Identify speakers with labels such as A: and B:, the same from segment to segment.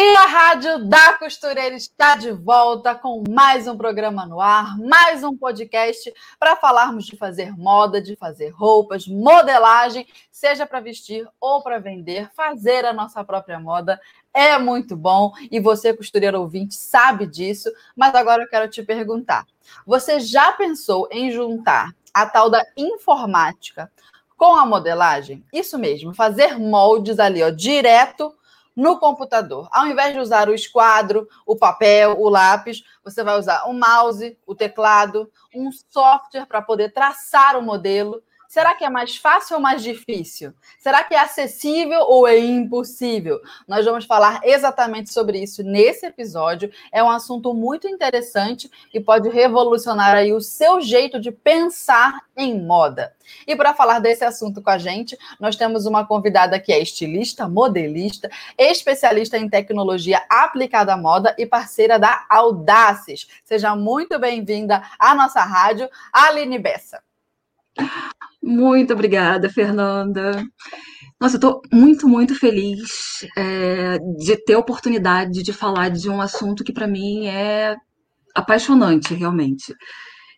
A: E a Rádio da Costureira está de volta com mais um programa no ar, mais um podcast para falarmos de fazer moda, de fazer roupas, modelagem, seja para vestir ou para vender, fazer a nossa própria moda é muito bom e você, costureiro ouvinte, sabe disso. Mas agora eu quero te perguntar: você já pensou em juntar a tal da informática com a modelagem? Isso mesmo, fazer moldes ali, ó, direto no computador. Ao invés de usar o esquadro, o papel, o lápis, você vai usar o mouse, o teclado, um software para poder traçar o modelo Será que é mais fácil ou mais difícil? Será que é acessível ou é impossível? Nós vamos falar exatamente sobre isso nesse episódio. É um assunto muito interessante e pode revolucionar aí o seu jeito de pensar em moda. E para falar desse assunto com a gente, nós temos uma convidada que é estilista, modelista, especialista em tecnologia aplicada à moda e parceira da Audaces. Seja muito bem-vinda à nossa rádio, Aline Bessa.
B: Muito obrigada, Fernanda. Nossa, eu estou muito, muito feliz é, de ter a oportunidade de falar de um assunto que para mim é apaixonante, realmente.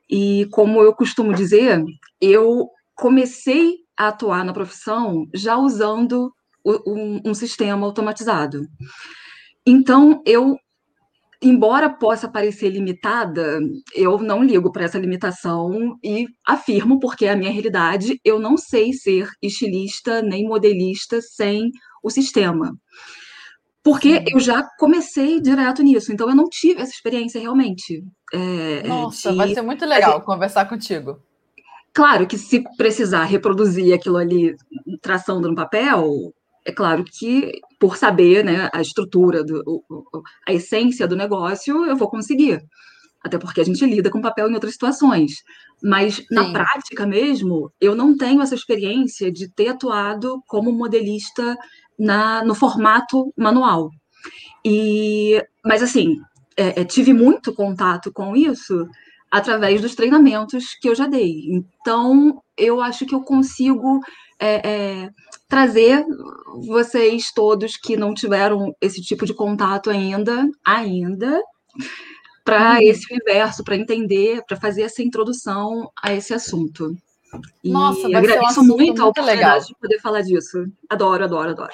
B: E como eu costumo dizer, eu comecei a atuar na profissão já usando um, um sistema automatizado. Então, eu embora possa parecer limitada, eu não ligo para essa limitação e afirmo, porque é a minha realidade, eu não sei ser estilista nem modelista sem o sistema. Porque eu já comecei direto nisso, então eu não tive essa experiência realmente.
A: É, Nossa, de... vai ser muito legal conversar contigo.
B: Claro que se precisar reproduzir aquilo ali traçando no papel, é claro que, por saber né, a estrutura, do, a essência do negócio, eu vou conseguir. Até porque a gente lida com papel em outras situações. Mas, Sim. na prática mesmo, eu não tenho essa experiência de ter atuado como modelista na, no formato manual. E, mas, assim, é, é, tive muito contato com isso através dos treinamentos que eu já dei. Então, eu acho que eu consigo é, é, trazer vocês todos que não tiveram esse tipo de contato ainda, ainda, para uhum. esse universo, para entender, para fazer essa introdução a esse assunto.
A: E Nossa, vai agradeço um muito, muito a oportunidade legal.
B: de poder falar disso. Adoro, adoro, adoro.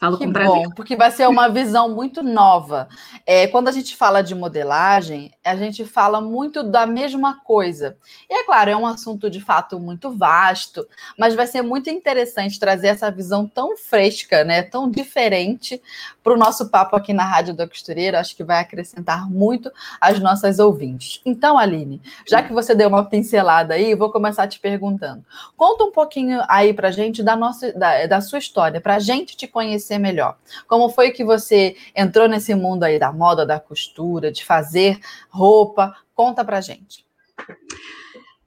A: Falo que com prazer. bom, porque vai ser uma visão muito nova. É, quando a gente fala de modelagem, a gente fala muito da mesma coisa. E é claro, é um assunto de fato muito vasto, mas vai ser muito interessante trazer essa visão tão fresca, né, tão diferente para o nosso papo aqui na Rádio da Costureira. Acho que vai acrescentar muito às nossas ouvintes. Então, Aline, já que você deu uma pincelada aí, vou começar te perguntando. Conta um pouquinho aí para gente da, nossa, da, da sua história, para a gente te conhecer conhecer melhor. Como foi que você entrou nesse mundo aí da moda, da costura, de fazer roupa? Conta pra gente.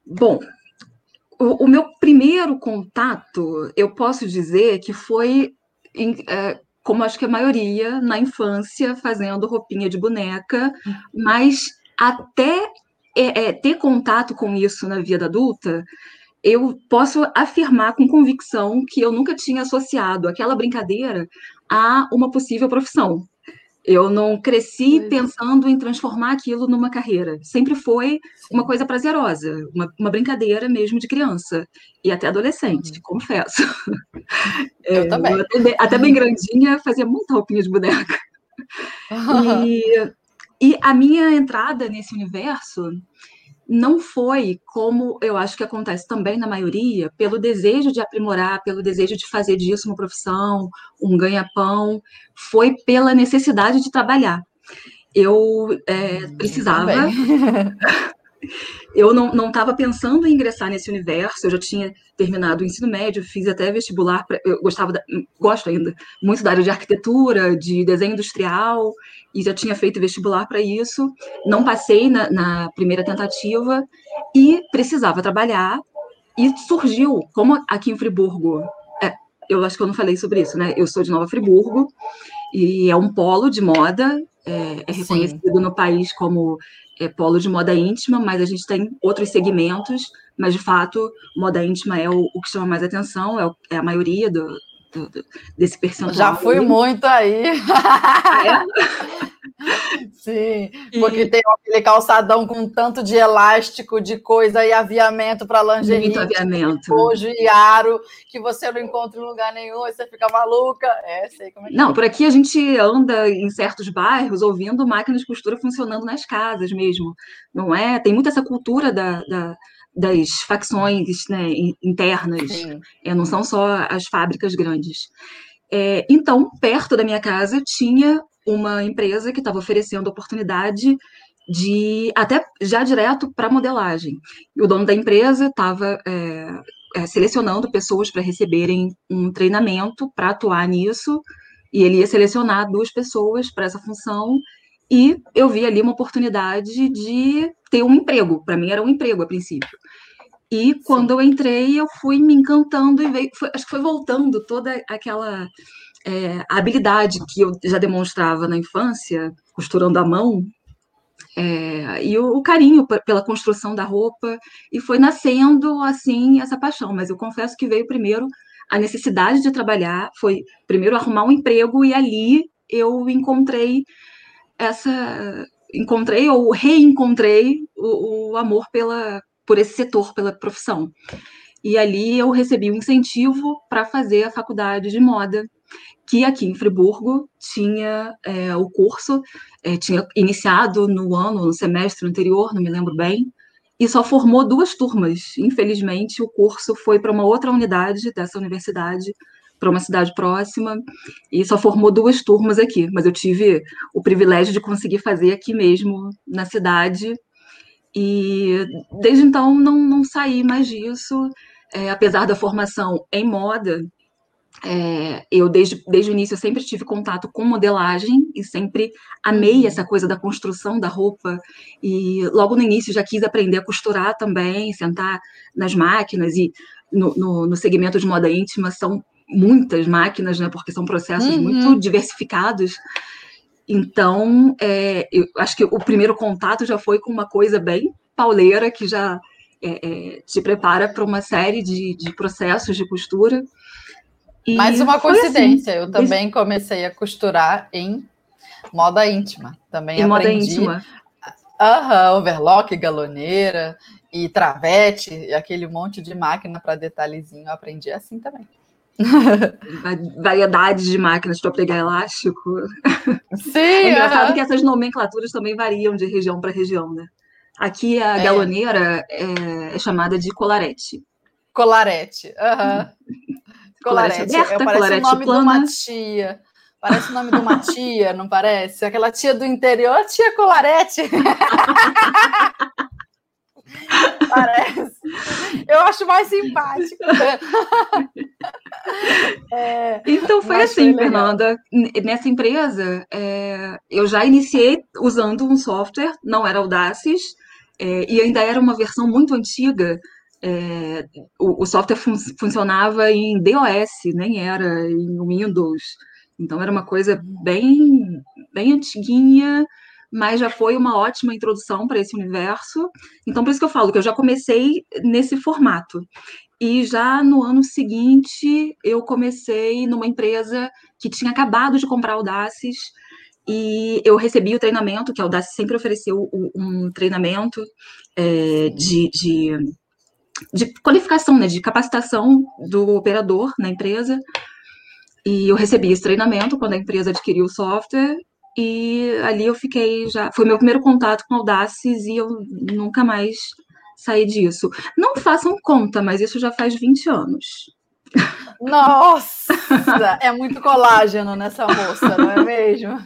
B: Bom, o, o meu primeiro contato, eu posso dizer que foi, em, é, como acho que a maioria, na infância, fazendo roupinha de boneca, mas até é, é, ter contato com isso na vida adulta, eu posso afirmar com convicção que eu nunca tinha associado aquela brincadeira a uma possível profissão. Eu não cresci pois. pensando em transformar aquilo numa carreira. Sempre foi Sim. uma coisa prazerosa, uma, uma, brincadeira mesmo de criança e até adolescente, uhum. confesso.
A: Eu é, também. Eu
B: até, até, bem grandinha, fazia muita roupinha de boneca. E, e a minha entrada nesse universo não foi como eu acho que acontece também na maioria, pelo desejo de aprimorar, pelo desejo de fazer disso uma profissão, um ganha-pão, foi pela necessidade de trabalhar. Eu é, precisava. eu não estava pensando em ingressar nesse universo, eu já tinha terminado o ensino médio, fiz até vestibular, pra, eu gostava, da, gosto ainda, muito da área de arquitetura, de desenho industrial, e já tinha feito vestibular para isso, não passei na, na primeira tentativa, e precisava trabalhar, e surgiu, como aqui em Friburgo, é, eu acho que eu não falei sobre isso, né? Eu sou de Nova Friburgo, e é um polo de moda, é, é reconhecido Sim. no país como é, polo de moda íntima, mas a gente tem outros segmentos, mas de fato, moda íntima é o, o que chama mais atenção, é, o, é a maioria do, do, do, desse percentual.
A: Já fui aí. muito aí. É? Sim, porque e... tem aquele calçadão com tanto de elástico, de coisa e aviamento para lingerie.
B: Muito aviamento.
A: Hoje e aro, que você não encontra em lugar nenhum, e você fica maluca. É, sei como é que
B: Não, é. por aqui a gente anda em certos bairros ouvindo máquinas de costura funcionando nas casas mesmo, não é? Tem muito essa cultura da, da das facções né, internas, é, não são só as fábricas grandes. É, então, perto da minha casa tinha uma empresa que estava oferecendo oportunidade de até já direto para modelagem. E o dono da empresa estava é, é, selecionando pessoas para receberem um treinamento para atuar nisso, e ele ia selecionar duas pessoas para essa função, e eu vi ali uma oportunidade de ter um emprego. Para mim era um emprego a princípio. E quando Sim. eu entrei, eu fui me encantando e veio, foi, acho que foi voltando toda aquela é, habilidade que eu já demonstrava na infância, costurando à mão, é, e o, o, carinho pela construção da roupa, e foi nascendo assim essa paixão. Mas eu confesso que veio primeiro a necessidade de trabalhar, foi primeiro arrumar um emprego, e ali eu encontrei essa. Encontrei ou reencontrei o, o amor pela, por esse setor, pela profissão. E ali eu recebi um incentivo para fazer a faculdade de moda que aqui em Friburgo tinha é, o curso, é, tinha iniciado no ano, no semestre anterior, não me lembro bem, e só formou duas turmas. Infelizmente, o curso foi para uma outra unidade dessa universidade, para uma cidade próxima, e só formou duas turmas aqui. Mas eu tive o privilégio de conseguir fazer aqui mesmo, na cidade, e desde então não, não saí mais disso. É, apesar da formação em moda, é, eu, desde, desde o início, eu sempre tive contato com modelagem e sempre amei uhum. essa coisa da construção da roupa. E logo no início já quis aprender a costurar também, sentar nas máquinas. E no, no, no segmento de moda íntima são muitas máquinas, né? Porque são processos uhum. muito diversificados. Então, é, eu acho que o primeiro contato já foi com uma coisa bem pauleira, que já é, é te prepara para uma série de, de processos de costura.
A: E Mais uma assim. coincidência, assim. eu também comecei a costurar em moda íntima. Também em aprendi. moda íntima. Aham, overlock, galoneira e travete, e aquele monte de máquina para detalhezinho, eu aprendi assim também.
B: Variedades de máquinas para pregar elástico.
A: Sim. É
B: engraçado que essas nomenclaturas também variam de região para região, né? Aqui a é. galoneira é, é chamada de colarete.
A: Colarete. Uhum. Colarete. Aberta, parece colarete o nome plana. de uma tia. Parece o nome de uma tia, não parece? Aquela tia do interior, tia Colarete. Parece. Eu acho mais simpático.
B: É, então foi assim, foi Fernanda. Nessa empresa, é, eu já iniciei usando um software, não era Audaces, é, e ainda era uma versão muito antiga é, o, o, software fun funcionava em DOS, nem era em Windows. Então era uma coisa bem, bem antiguinha, mas já foi uma ótima introdução para esse universo. Então por isso que eu falo que eu já comecei nesse formato. E já no ano seguinte eu comecei numa empresa que tinha acabado de comprar Audaces e eu recebi o treinamento, que a Audaces sempre ofereceu um treinamento é, de, de de qualificação, né, de capacitação do operador na empresa. E eu recebi esse treinamento quando a empresa adquiriu o software. E ali eu fiquei já. Foi meu primeiro contato com Audaces e eu nunca mais saí disso. Não façam conta, mas isso já faz 20 anos.
A: Nossa! é muito colágeno nessa moça, não é mesmo?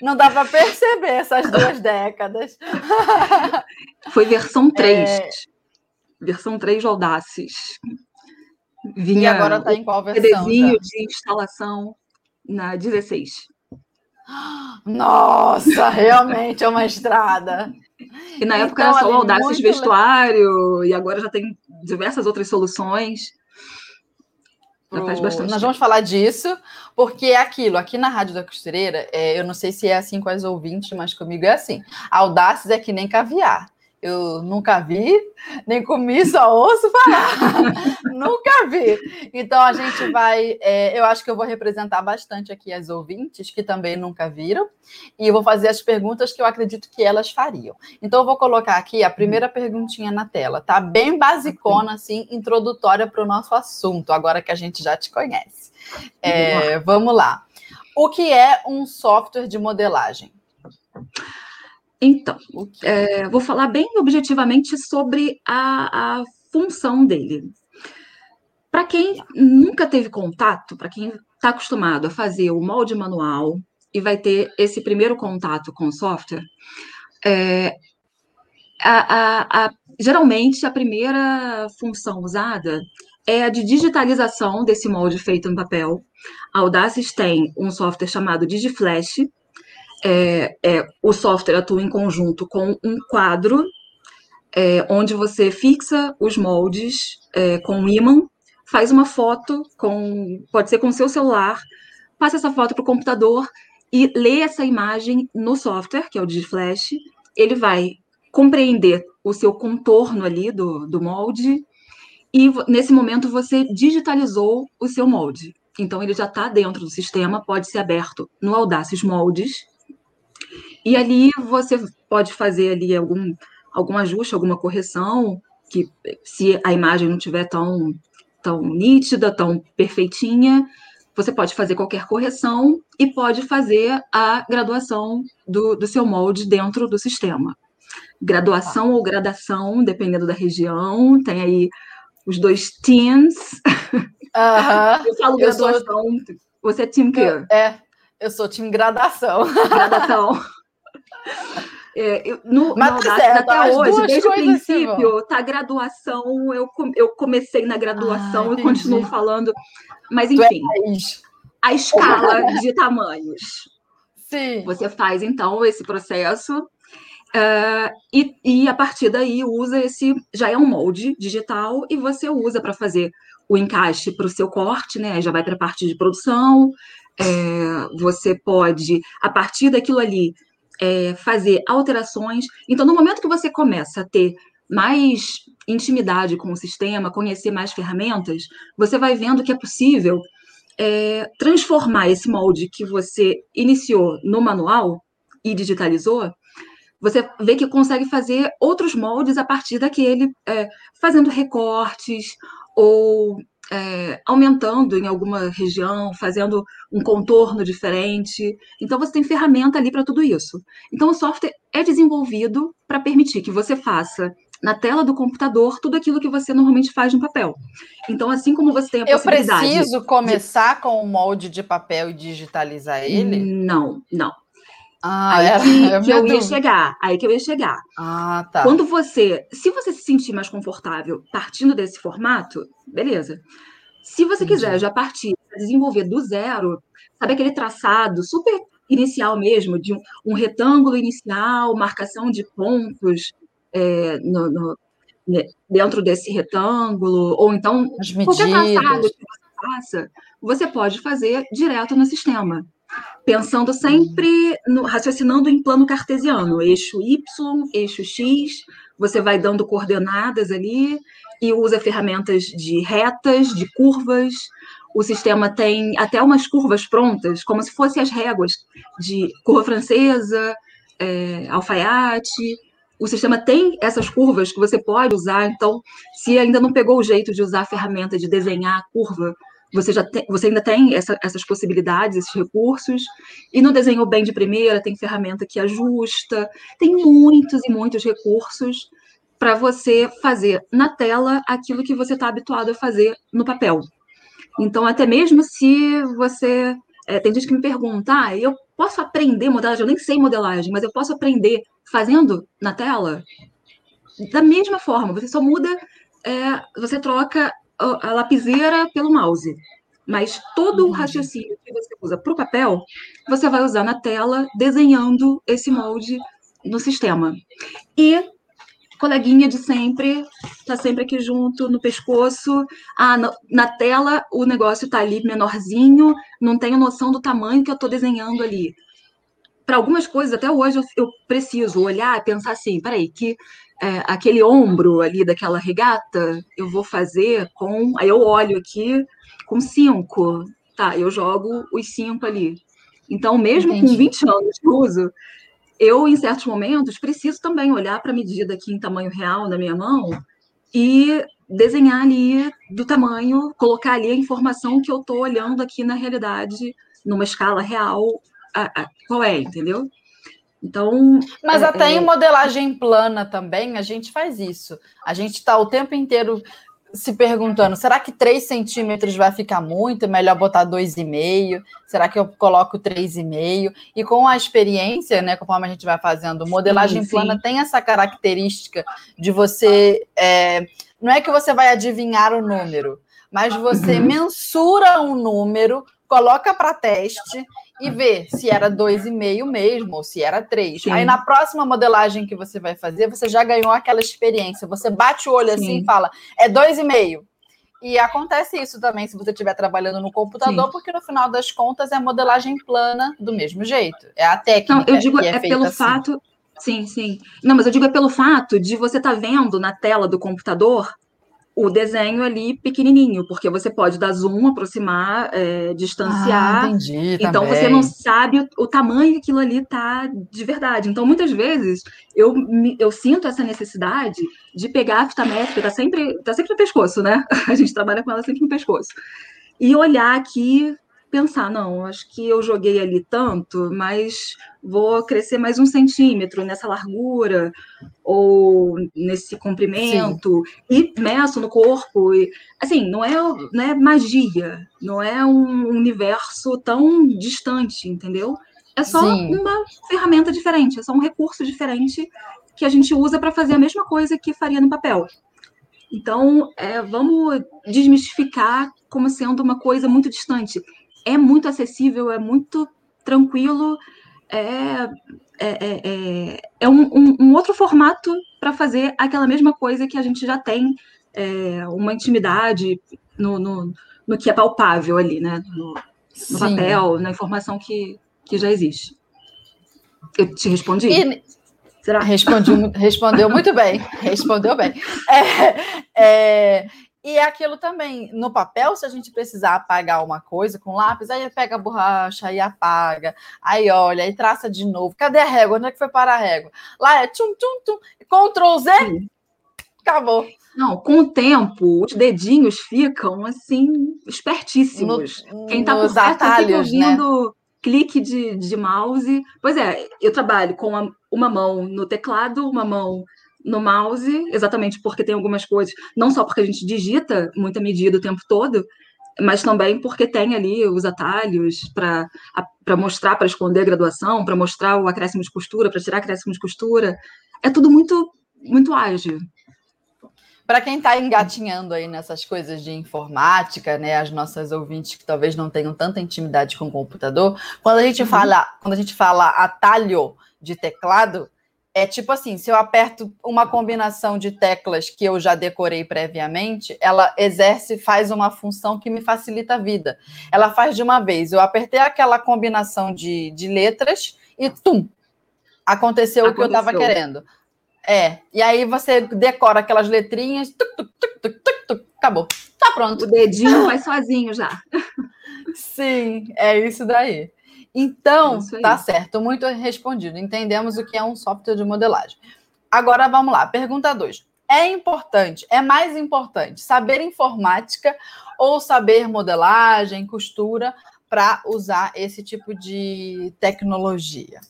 A: Não dá para perceber essas duas décadas.
B: Foi versão 3. É... Versão 3 do Audaces.
A: Vinha e agora está em qual versão?
B: De instalação na 16.
A: Nossa, realmente é uma estrada.
B: E na época então, era só o Audaces vestuário, legal. e agora já tem diversas outras soluções.
A: Já faz bastante Nós vamos falar disso, porque é aquilo, aqui na Rádio da Costureira, é, eu não sei se é assim com as ouvintes, mas comigo é assim. Audaces é que nem caviar eu nunca vi, nem comi, só ouço falar. nunca vi. Então a gente vai, é, eu acho que eu vou representar bastante aqui as ouvintes que também nunca viram, e eu vou fazer as perguntas que eu acredito que elas fariam. Então eu vou colocar aqui a primeira perguntinha na tela, tá? Bem basicona, assim, introdutória para o nosso assunto, agora que a gente já te conhece. É, vamos lá. O que é um software de modelagem?
B: Então, é, vou falar bem objetivamente sobre a, a função dele. Para quem nunca teve contato, para quem está acostumado a fazer o molde manual e vai ter esse primeiro contato com o software, é, a, a, geralmente a primeira função usada é a de digitalização desse molde feito no papel. A Audaces tem um software chamado DigiFlash, é, é, o software atua em conjunto com um quadro é, onde você fixa os moldes é, com um ímã, faz uma foto com, pode ser com seu celular, passa essa foto para o computador e lê essa imagem no software, que é o DigiFlash, ele vai compreender o seu contorno ali do, do molde e nesse momento você digitalizou o seu molde. Então ele já está dentro do sistema, pode ser aberto no Audaces Moldes e ali você pode fazer ali algum, algum ajuste, alguma correção, que se a imagem não estiver tão, tão nítida, tão perfeitinha, você pode fazer qualquer correção e pode fazer a graduação do, do seu molde dentro do sistema. Graduação ah. ou gradação, dependendo da região, tem aí os dois teams.
A: Uh -huh.
B: Eu falo graduação. Sou... Você é time quê?
A: É, eu sou time gradação.
B: Gradação. É, eu, no, Mas no tá até hoje, desde o princípio, assim, tá graduação, eu, eu comecei na graduação ah, e continuo falando. Mas, enfim, a escala de tamanhos.
A: Sim.
B: Você faz, então, esse processo uh, e, e, a partir daí, usa esse... Já é um molde digital e você usa para fazer o encaixe para o seu corte, né? Já vai para a parte de produção, é, você pode, a partir daquilo ali, é, fazer alterações. Então, no momento que você começa a ter mais intimidade com o sistema, conhecer mais ferramentas, você vai vendo que é possível é, transformar esse molde que você iniciou no manual e digitalizou. Você vê que consegue fazer outros moldes a partir daquele, é, fazendo recortes ou é, aumentando em alguma região, fazendo um contorno diferente. Então, você tem ferramenta ali para tudo isso. Então, o software é desenvolvido para permitir que você faça na tela do computador tudo aquilo que você normalmente faz no papel. Então, assim como você tem a possibilidade...
A: Eu preciso começar de... com o molde de papel e digitalizar ele?
B: Não, não.
A: Ah,
B: aí era, que, que eu ia chegar, aí que eu ia chegar.
A: Ah, tá.
B: Quando você, se você se sentir mais confortável partindo desse formato, beleza. Se você Entendi. quiser já partir, desenvolver do zero, sabe aquele traçado super inicial mesmo, de um, um retângulo inicial, marcação de pontos é, no, no, né, dentro desse retângulo, ou então qualquer traçado que você faça, você pode fazer direto no sistema pensando sempre, no, raciocinando em plano cartesiano, eixo Y, eixo X, você vai dando coordenadas ali e usa ferramentas de retas, de curvas. O sistema tem até umas curvas prontas, como se fossem as réguas de curva francesa, é, alfaiate. O sistema tem essas curvas que você pode usar, então, se ainda não pegou o jeito de usar a ferramenta de desenhar a curva, você já tem, você ainda tem essa, essas possibilidades, esses recursos, e não desenhou bem de primeira, tem ferramenta que ajusta, tem muitos e muitos recursos para você fazer na tela aquilo que você está habituado a fazer no papel. Então, até mesmo se você. É, tem gente que me pergunta, ah, eu posso aprender modelagem, eu nem sei modelagem, mas eu posso aprender fazendo na tela? Da mesma forma, você só muda, é, você troca a lapiseira pelo mouse. Mas todo o raciocínio que você usa para o papel, você vai usar na tela, desenhando esse molde no sistema. E coleguinha de sempre, está sempre aqui junto, no pescoço. Ah, na, na tela o negócio está ali menorzinho, não tenho noção do tamanho que eu estou desenhando ali. Para algumas coisas, até hoje, eu, eu preciso olhar e pensar assim: peraí, que é, aquele ombro ali daquela regata, eu vou fazer com. Aí eu olho aqui com cinco. Tá, eu jogo os cinco ali. Então, mesmo Entendi. com 20 anos de uso, eu, em certos momentos, preciso também olhar para a medida aqui em tamanho real na minha mão e desenhar ali do tamanho, colocar ali a informação que eu estou olhando aqui na realidade, numa escala real, a, a, qual é, entendeu? Então.
A: Mas é, até é... em modelagem plana também a gente faz isso. A gente está o tempo inteiro se perguntando: será que 3 centímetros vai ficar muito? Melhor botar 2,5? Será que eu coloco 3,5? E com a experiência, né, conforme a gente vai fazendo, modelagem sim, plana tem essa característica de você. É, não é que você vai adivinhar o número, mas você uhum. mensura um número, coloca para teste e ver se era 2,5 mesmo ou se era 3. Aí na próxima modelagem que você vai fazer, você já ganhou aquela experiência. Você bate o olho Sim. assim e fala, é 2,5. E acontece isso também se você estiver trabalhando no computador, Sim. porque no final das contas é modelagem plana do mesmo jeito. É a técnica.
B: Não, eu digo
A: é,
B: é pelo assim. fato. Sim, sim. Não, mas eu digo é pelo fato de você estar tá vendo na tela do computador o desenho ali pequenininho, porque você pode dar zoom, aproximar, é, distanciar. Ah, entendi, então também. você não sabe o, o, tamanho que aquilo ali tá de verdade. Então muitas vezes eu, eu sinto essa necessidade de pegar a fita métrica, tá sempre, tá sempre no pescoço, né? A gente trabalha com ela sempre no pescoço. E olhar aqui pensar, não, acho que eu joguei ali tanto, mas vou crescer mais um centímetro nessa largura ou nesse comprimento Sim. e meço no corpo. E, assim, não é, não é magia, não é um universo tão distante, entendeu? É só Sim. uma ferramenta diferente, é só um recurso diferente que a gente usa para fazer a mesma coisa que faria no papel. Então, é, vamos desmistificar como sendo uma coisa muito distante é muito acessível, é muito tranquilo, é, é, é, é, é um, um, um, outro formato para fazer aquela mesma coisa que a gente já tem é, uma intimidade no, no, no, que é palpável ali, né? No, no papel, na informação que, que já existe. Eu te respondi? E...
A: Será? Respondi, respondeu muito bem, respondeu bem. É, é, e é aquilo também, no papel, se a gente precisar apagar uma coisa com lápis, aí pega a borracha e apaga, aí olha, aí traça de novo. Cadê a régua? Onde é que foi para a régua? Lá é tchum, tchum, tchum, Ctrl Z, Sim. acabou.
B: Não, com o tempo, os dedinhos ficam, assim, espertíssimos. No, Quem está por perto atalhos, fica ouvindo né? clique de, de mouse. Pois é, eu trabalho com uma, uma mão no teclado, uma mão no mouse, exatamente porque tem algumas coisas, não só porque a gente digita muita medida o tempo todo, mas também porque tem ali os atalhos para mostrar, para esconder a graduação, para mostrar o acréscimo de costura, para tirar acréscimo de costura. É tudo muito, muito ágil.
A: Para quem está engatinhando aí nessas coisas de informática, né, as nossas ouvintes que talvez não tenham tanta intimidade com o computador, quando a gente uhum. fala, quando a gente fala atalho de teclado, é tipo assim, se eu aperto uma combinação de teclas que eu já decorei previamente, ela exerce, faz uma função que me facilita a vida. Ela faz de uma vez. Eu apertei aquela combinação de, de letras e tum! Aconteceu, aconteceu. o que eu estava querendo. É. E aí você decora aquelas letrinhas, tuc, tuc, tuc, acabou. Tá pronto.
B: O dedinho vai sozinho já.
A: Sim, é isso daí. Então, é tá certo, muito respondido. Entendemos o que é um software de modelagem. Agora vamos lá, pergunta 2. É importante, é mais importante saber informática ou saber modelagem, costura para usar esse tipo de tecnologia?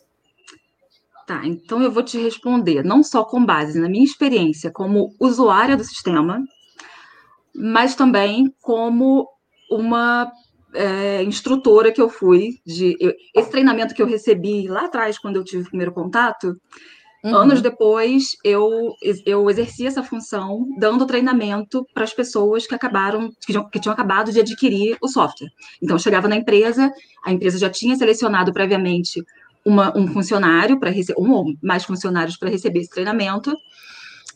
B: Tá, então eu vou te responder, não só com base na minha experiência como usuária do sistema, mas também como uma é, instrutora que eu fui, de eu, esse treinamento que eu recebi lá atrás, quando eu tive o primeiro contato, uhum. anos depois eu, eu exerci essa função, dando treinamento para as pessoas que acabaram, que, que tinham acabado de adquirir o software. Então, eu chegava na empresa, a empresa já tinha selecionado previamente uma, um funcionário para receber, um ou mais funcionários para receber esse treinamento,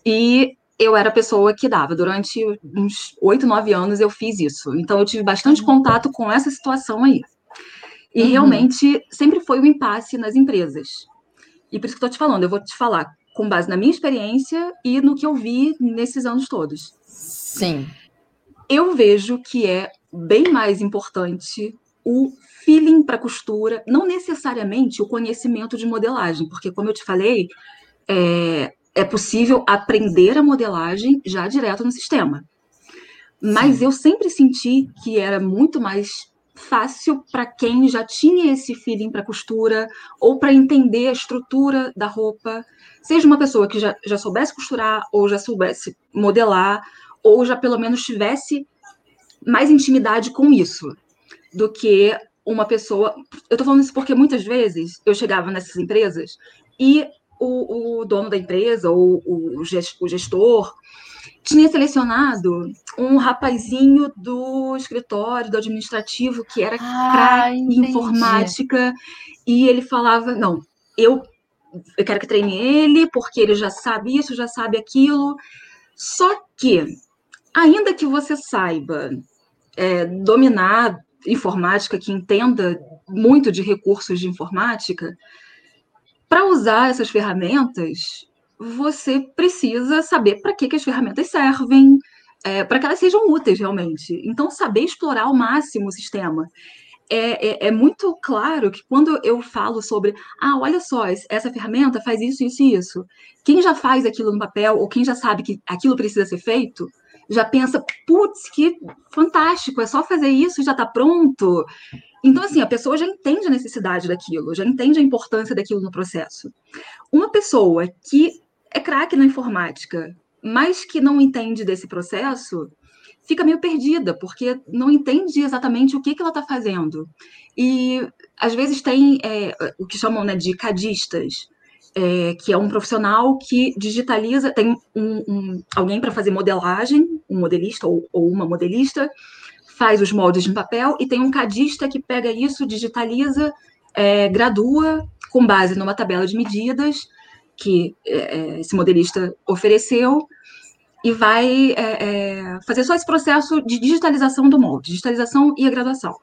B: e eu era a pessoa que dava. Durante uns oito, nove anos eu fiz isso. Então eu tive bastante uhum. contato com essa situação aí. E uhum. realmente sempre foi um impasse nas empresas. E por isso que eu estou te falando, eu vou te falar com base na minha experiência e no que eu vi nesses anos todos.
A: Sim.
B: Eu vejo que é bem mais importante o feeling para costura, não necessariamente o conhecimento de modelagem, porque como eu te falei, é, é possível aprender a modelagem já direto no sistema. Mas Sim. eu sempre senti que era muito mais fácil para quem já tinha esse feeling para costura ou para entender a estrutura da roupa, seja uma pessoa que já, já soubesse costurar ou já soubesse modelar ou já pelo menos tivesse mais intimidade com isso do que uma pessoa. Eu estou falando isso porque muitas vezes eu chegava nessas empresas e o, o dono da empresa ou o, o gestor tinha selecionado um rapazinho do escritório, do administrativo, que era ah, craque em informática, e ele falava: Não, eu, eu quero que treine ele, porque ele já sabe isso, já sabe aquilo. Só que, ainda que você saiba é, dominar informática, que entenda muito de recursos de informática, para usar essas ferramentas, você precisa saber para que, que as ferramentas servem, é, para que elas sejam úteis realmente. Então, saber explorar ao máximo o sistema. É, é, é, muito claro que quando eu falo sobre, ah, olha só, essa ferramenta faz isso, isso e isso, quem já faz aquilo no papel, ou quem já sabe que aquilo precisa ser feito, já pensa, putz, que fantástico, é só fazer isso e já está pronto. Então, assim, a pessoa já entende a necessidade daquilo, já entende a importância daquilo no processo. Uma pessoa que é craque na informática, mas que não entende desse processo, fica meio perdida, porque não entende exatamente o que, que ela está fazendo. E, às vezes, tem é, o que chamam né, de cadistas, é, que é um profissional que digitaliza, tem um, um, alguém para fazer modelagem, um modelista ou, ou uma modelista, faz os moldes em papel e tem um cadista que pega isso, digitaliza, é, gradua com base numa tabela de medidas que é, é esse modelista ofereceu e vai é, é, fazer só esse processo de digitalização do molde, digitalização e a graduação.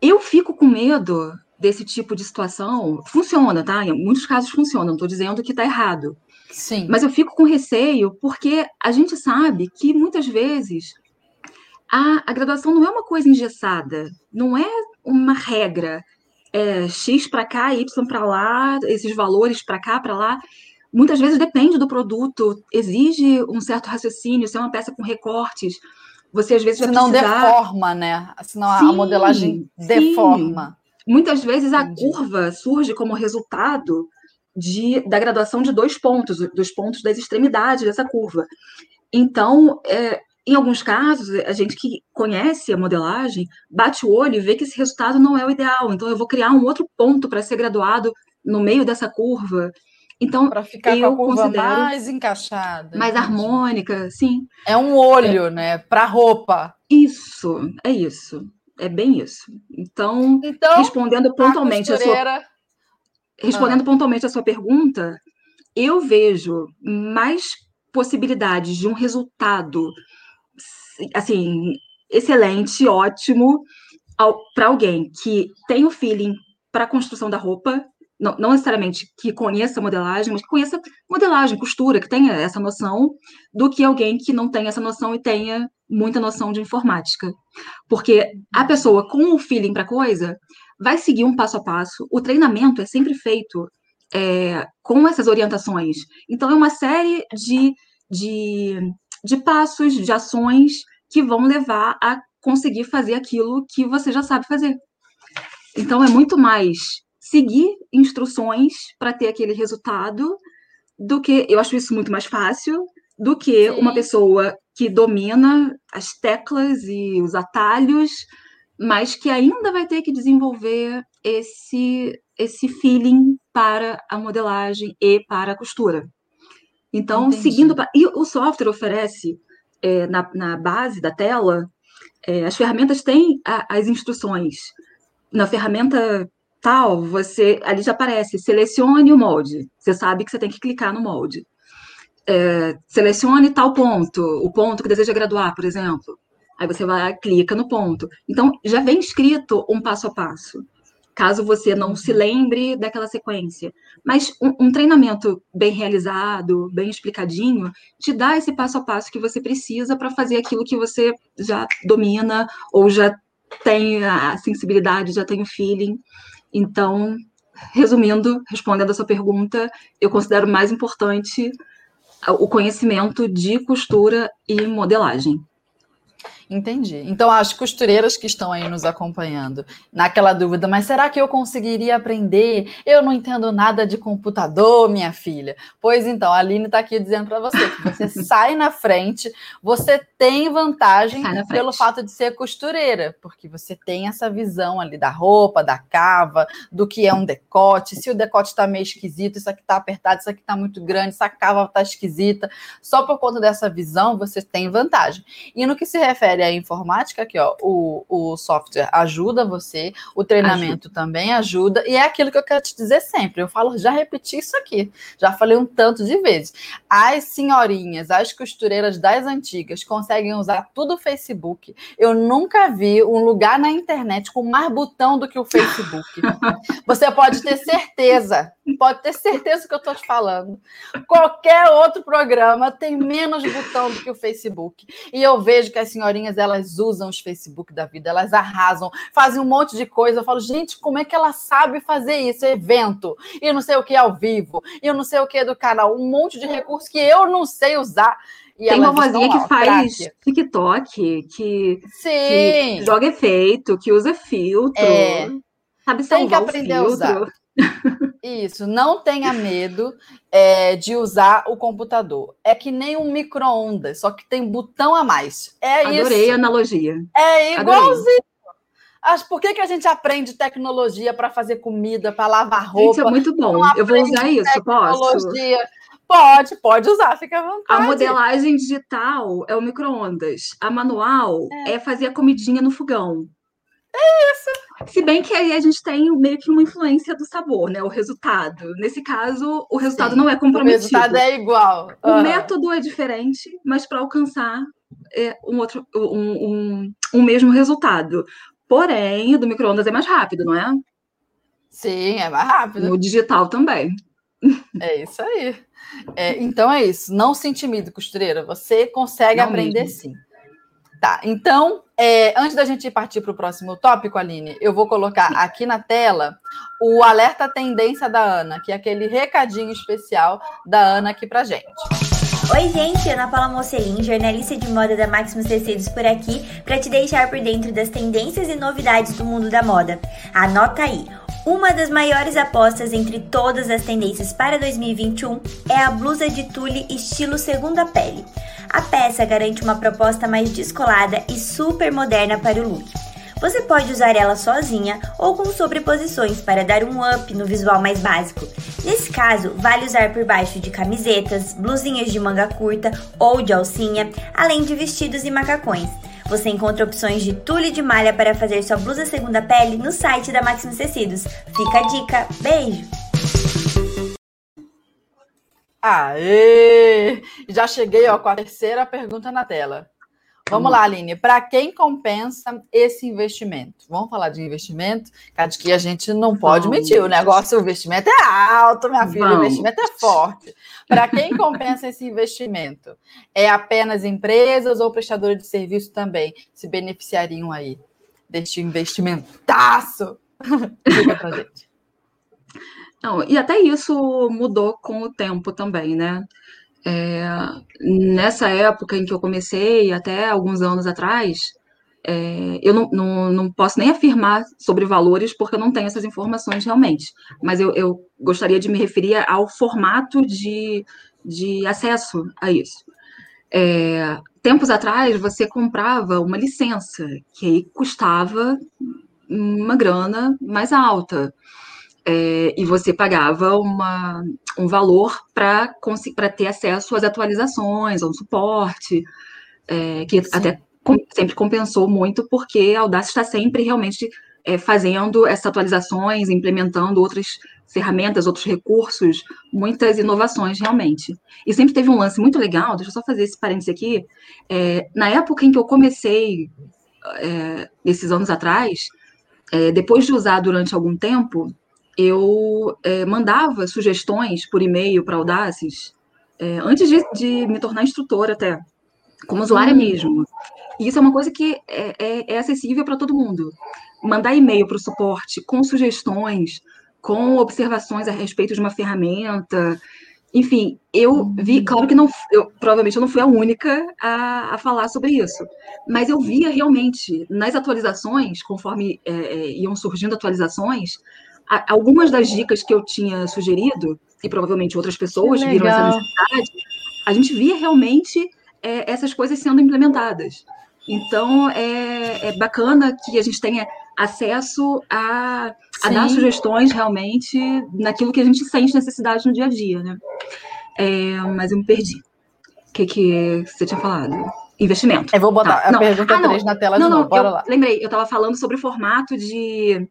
B: Eu fico com medo desse tipo de situação. Funciona, tá? Em muitos casos funciona, não estou dizendo que está errado.
A: Sim.
B: Mas eu fico com receio porque a gente sabe que muitas vezes a, a graduação não é uma coisa engessada, não é uma regra. É, X para cá, Y para lá, esses valores para cá, para lá. Muitas vezes depende do produto, exige um certo raciocínio, se é uma peça com recortes, você às vezes vai
A: Senão precisar... deforma, né? Senão sim, a modelagem deforma.
B: Sim. Muitas vezes a Entendi. curva surge como resultado de, da graduação de dois pontos, dos pontos das extremidades dessa curva. Então, é, em alguns casos, a gente que conhece a modelagem bate o olho e vê que esse resultado não é o ideal. Então, eu vou criar um outro ponto para ser graduado no meio dessa curva. Então,
A: para ficar com a curva mais encaixada,
B: mais entendi. harmônica, sim.
A: É um olho, é. né, para roupa.
B: Isso, é isso, é bem isso. Então, então respondendo pontualmente a, costureira... a sua respondendo ah. pontualmente a sua pergunta, eu vejo mais possibilidades de um resultado assim, excelente, ótimo para alguém que tem o feeling para a construção da roupa, não, não, necessariamente que conheça modelagem, mas que conheça modelagem, costura, que tenha essa noção, do que alguém que não tenha essa noção e tenha muita noção de informática. Porque a pessoa com o feeling para coisa vai seguir um passo a passo, o treinamento é sempre feito é, com essas orientações. Então, é uma série de, de de passos, de ações que vão levar a conseguir fazer aquilo que você já sabe fazer. Então, é muito mais seguir instruções para ter aquele resultado do que. Eu acho isso muito mais fácil do que Sim. uma pessoa que domina as teclas e os atalhos mas que ainda vai ter que desenvolver esse, esse feeling para a modelagem e para a costura. Então, Entendi. seguindo. E o software oferece, é, na, na base da tela, é, as ferramentas têm a, as instruções. Na ferramenta tal, você ali já aparece, selecione o molde. Você sabe que você tem que clicar no molde. É, selecione tal ponto, o ponto que deseja graduar, por exemplo. Aí você vai, clica no ponto. Então, já vem escrito um passo a passo, caso você não se lembre daquela sequência. Mas um, um treinamento bem realizado, bem explicadinho, te dá esse passo a passo que você precisa para fazer aquilo que você já domina ou já tem a sensibilidade, já tem o feeling. Então, resumindo, respondendo a sua pergunta, eu considero mais importante o conhecimento de costura e modelagem.
A: Entendi. Então, as costureiras que estão aí nos acompanhando, naquela dúvida, mas será que eu conseguiria aprender? Eu não entendo nada de computador, minha filha. Pois então, a Aline está aqui dizendo para você que você sai na frente, você tem vantagem pelo fato de ser costureira, porque você tem essa visão ali da roupa, da cava, do que é um decote. Se o decote está meio esquisito, isso aqui está apertado, isso aqui está muito grande, essa cava está esquisita. Só por conta dessa visão, você tem vantagem. E no que se refere a informática, aqui, ó, o, o software ajuda você, o treinamento ajuda. também ajuda, e é aquilo que eu quero te dizer sempre. Eu falo, já repeti isso aqui, já falei um tanto de vezes. As senhorinhas, as costureiras das antigas conseguem usar tudo o Facebook. Eu nunca vi um lugar na internet com mais botão do que o Facebook. Você pode ter certeza, pode ter certeza que eu estou te falando. Qualquer outro programa tem menos botão do que o Facebook. E eu vejo que as senhorinhas elas usam os Facebook da vida, elas arrasam, fazem um monte de coisa. Eu falo, gente, como é que ela sabe fazer isso? Evento, e não sei o que ao vivo, e eu não sei o que do canal, um monte de recursos que eu não sei usar.
B: E Tem uma vozinha que faz TikTok, que, que, joga efeito, que usa filtro. É.
A: Sabe Tem que aprender a usar. Isso, não tenha medo é, de usar o computador. É que nem um micro-ondas, só que tem botão a mais. É
B: Adorei isso. a analogia.
A: É igualzinho. As, por que, que a gente aprende tecnologia para fazer comida, para lavar roupa?
B: Isso é muito bom. Eu vou usar isso, posso?
A: Pode, pode usar, fica à vontade.
B: A modelagem digital é o micro-ondas. A manual é. é fazer a comidinha no fogão.
A: É isso.
B: Se bem que aí a gente tem meio que uma influência do sabor, né? O resultado. Nesse caso, o resultado Sim, não é comprometido.
A: O resultado é igual.
B: Uhum. O método é diferente, mas para alcançar é, um outro, um, um, um mesmo resultado. Porém, o do micro-ondas é mais rápido, não é?
A: Sim, é mais rápido.
B: No digital também.
A: É isso aí. É, então é isso. Não se intimide, costureira. Você consegue não aprender mesmo. sim. Tá, então, é, antes da gente partir para o próximo tópico, Aline, eu vou colocar aqui na tela o alerta tendência da Ana, que é aquele recadinho especial da Ana aqui para gente.
C: Oi, gente, Ana Paula Mocelin, jornalista de moda da Maximus Tecidos por aqui, para te deixar por dentro das tendências e novidades do mundo da moda. Anota aí! Uma das maiores apostas entre todas as tendências para 2021 é a blusa de tule estilo segunda pele. A peça garante uma proposta mais descolada e super moderna para o look. Você pode usar ela sozinha ou com sobreposições para dar um up no visual mais básico. Nesse caso, vale usar por baixo de camisetas, blusinhas de manga curta ou de alcinha, além de vestidos e macacões. Você encontra opções de tule de malha para fazer sua blusa segunda pele no site da Maximus Tecidos. Fica a dica. Beijo!
A: Aê! Já cheguei ó, com a terceira pergunta na tela. Vamos lá, Aline. Para quem compensa esse investimento? Vamos falar de investimento? Cada que a gente não pode Vamos. mentir. O negócio, o investimento é alto, minha filha. Vamos. O investimento é forte. Para quem compensa esse investimento? É apenas empresas ou prestadores de serviço também se beneficiariam aí deste investimentaço? Diga para gente.
B: Não, e até isso mudou com o tempo também, né? É, nessa época em que eu comecei, até alguns anos atrás, é, eu não, não, não, posso nem afirmar sobre valores, porque eu não tenho essas informações realmente, mas eu, eu gostaria de me referir ao formato de, de acesso a isso. É, tempos atrás você comprava uma licença, que aí custava uma grana mais alta. É, e você pagava uma, um valor para ter acesso às atualizações, ao suporte, é, que Sim. até com, sempre compensou muito, porque a Audace está sempre realmente é, fazendo essas atualizações, implementando outras ferramentas, outros recursos, muitas inovações realmente. E sempre teve um lance muito legal, deixa eu só fazer esse parênteses aqui. É, na época em que eu comecei, é, esses anos atrás, é, depois de usar durante algum tempo, eu é, mandava sugestões por e-mail para Audaces, é, antes de, de, me tornar instrutora até, como usuária hum. mesmo. E isso é uma coisa que é, é, é acessível para todo mundo. Mandar e-mail para o suporte com sugestões, com observações a respeito de uma ferramenta. Enfim, eu vi, uhum. claro que não, eu, provavelmente eu não fui a única a, a falar sobre isso, mas eu via realmente nas atualizações, conforme é iam surgindo atualizações, algumas das dicas que eu tinha sugerido, e provavelmente outras pessoas viram essa necessidade, a gente via realmente é, essas coisas sendo implementadas. Então, é, é, bacana que a gente tenha acesso a, a dar sugestões realmente naquilo que a gente sente necessidade no dia a dia, né? É, mas eu me perdi. O que, que você tinha falado? Investimento.
A: Eu vou botar tá. a não. pergunta ah, 3 na tela não, de novo. Não, Bora
B: eu,
A: lá.
B: Lembrei, eu estava falando sobre o formato de.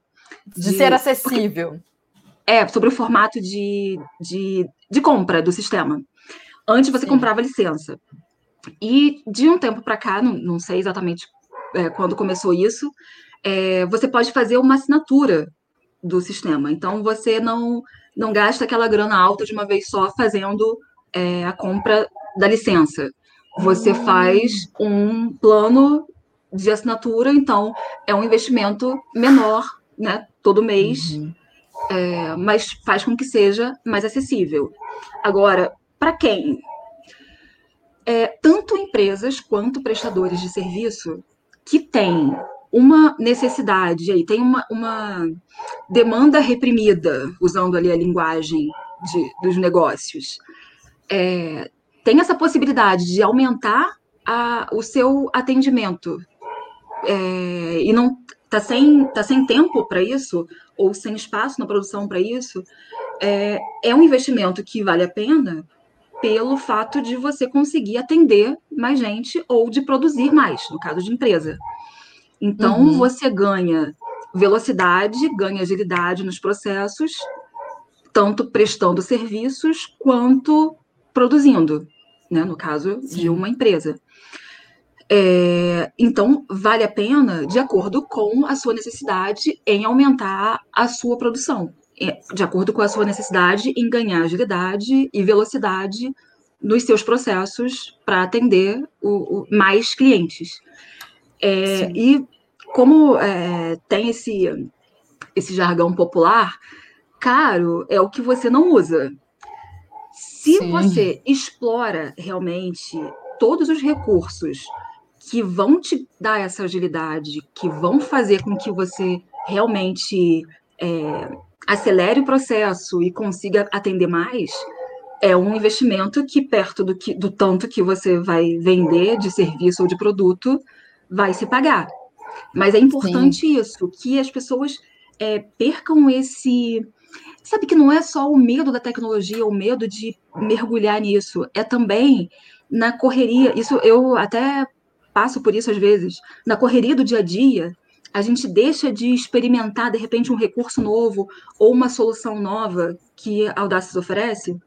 A: De, de ser acessível. Porque,
B: é, sobre o formato de, de, de compra do sistema. Antes você Sim. comprava licença. E de um tempo para cá, não, não sei exatamente é, quando começou isso, é, você pode fazer uma assinatura do sistema. Então, você não, não gasta aquela grana alta de uma vez só fazendo é, a compra da licença. Você hum. faz um plano de assinatura, então é um investimento menor, né, todo mês, uhum. é, mas faz com que seja mais acessível. Agora, para quem? É, tanto empresas quanto prestadores de serviço que têm uma necessidade, aí tem uma, uma demanda reprimida, usando ali a linguagem de, dos negócios, é, tem essa possibilidade de aumentar a, o seu atendimento é, e não está sem, tá sem tempo para isso, ou sem espaço na produção para isso, é, é um investimento que vale a pena pelo fato de você conseguir atender mais gente ou de produzir mais, no caso de empresa. Então, uhum. você ganha velocidade, ganha agilidade nos processos, tanto prestando serviços quanto produzindo, né, no caso Sim. de uma empresa. É, então, vale a pena de acordo com a sua necessidade em aumentar a sua produção, é, de acordo com a sua necessidade em ganhar agilidade e velocidade nos seus processos para atender o, o, mais clientes. É, e como é, tem esse, esse jargão popular, caro é o que você não usa. Se Sim. você explora realmente todos os recursos que vão te dar essa agilidade, que vão fazer com que você realmente é, acelere o processo e consiga atender mais, é um investimento que, perto do, que, do tanto que você vai vender de serviço ou de produto, vai se pagar. Mas é importante Sim. isso, que as pessoas é, percam esse. Sabe que não é só o medo da tecnologia, o medo de mergulhar nisso, é também na correria. Isso eu até passo por isso às vezes. Na correria do dia a dia, a gente deixa de experimentar de repente um recurso novo ou uma solução nova que a Audaces oferece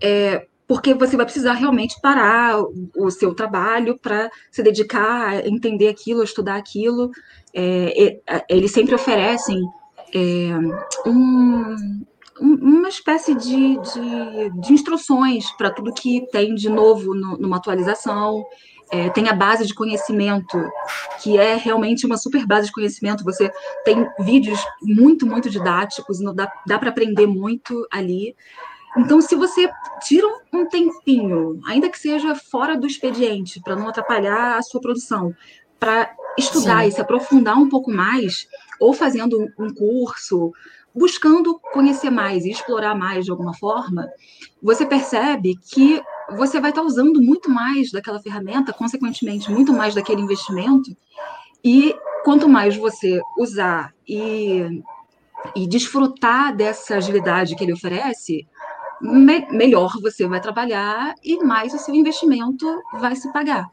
B: é, porque você vai precisar realmente parar o, seu trabalho para se dedicar a entender aquilo, a estudar aquilo. É, eles sempre oferecem é, um, uma espécie de, de, de instruções para tudo que tem de novo no, numa atualização. É, tem a base de conhecimento, que é realmente uma super base de conhecimento. Você tem vídeos muito, muito didáticos, dá, dá para aprender muito ali. Então, se você tira um tempinho, ainda que seja fora do expediente, para não atrapalhar a sua produção, para estudar Sim. e se aprofundar um pouco mais, ou fazendo um curso, buscando conhecer mais e explorar mais de alguma forma, você percebe que você vai estar usando muito mais daquela ferramenta, consequentemente, muito mais daquele investimento. E quanto mais você usar e, e desfrutar dessa agilidade que ele oferece, me, melhor você vai trabalhar e mais o seu investimento vai se pagar.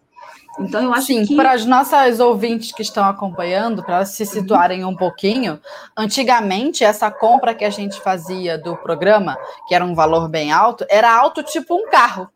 B: Então, eu acho
A: Sim,
B: que.
A: para as nossas ouvintes que estão acompanhando, para se uhum. situarem um pouquinho, antigamente essa compra que a gente fazia do programa, que era um valor bem alto, era alto tipo um carro,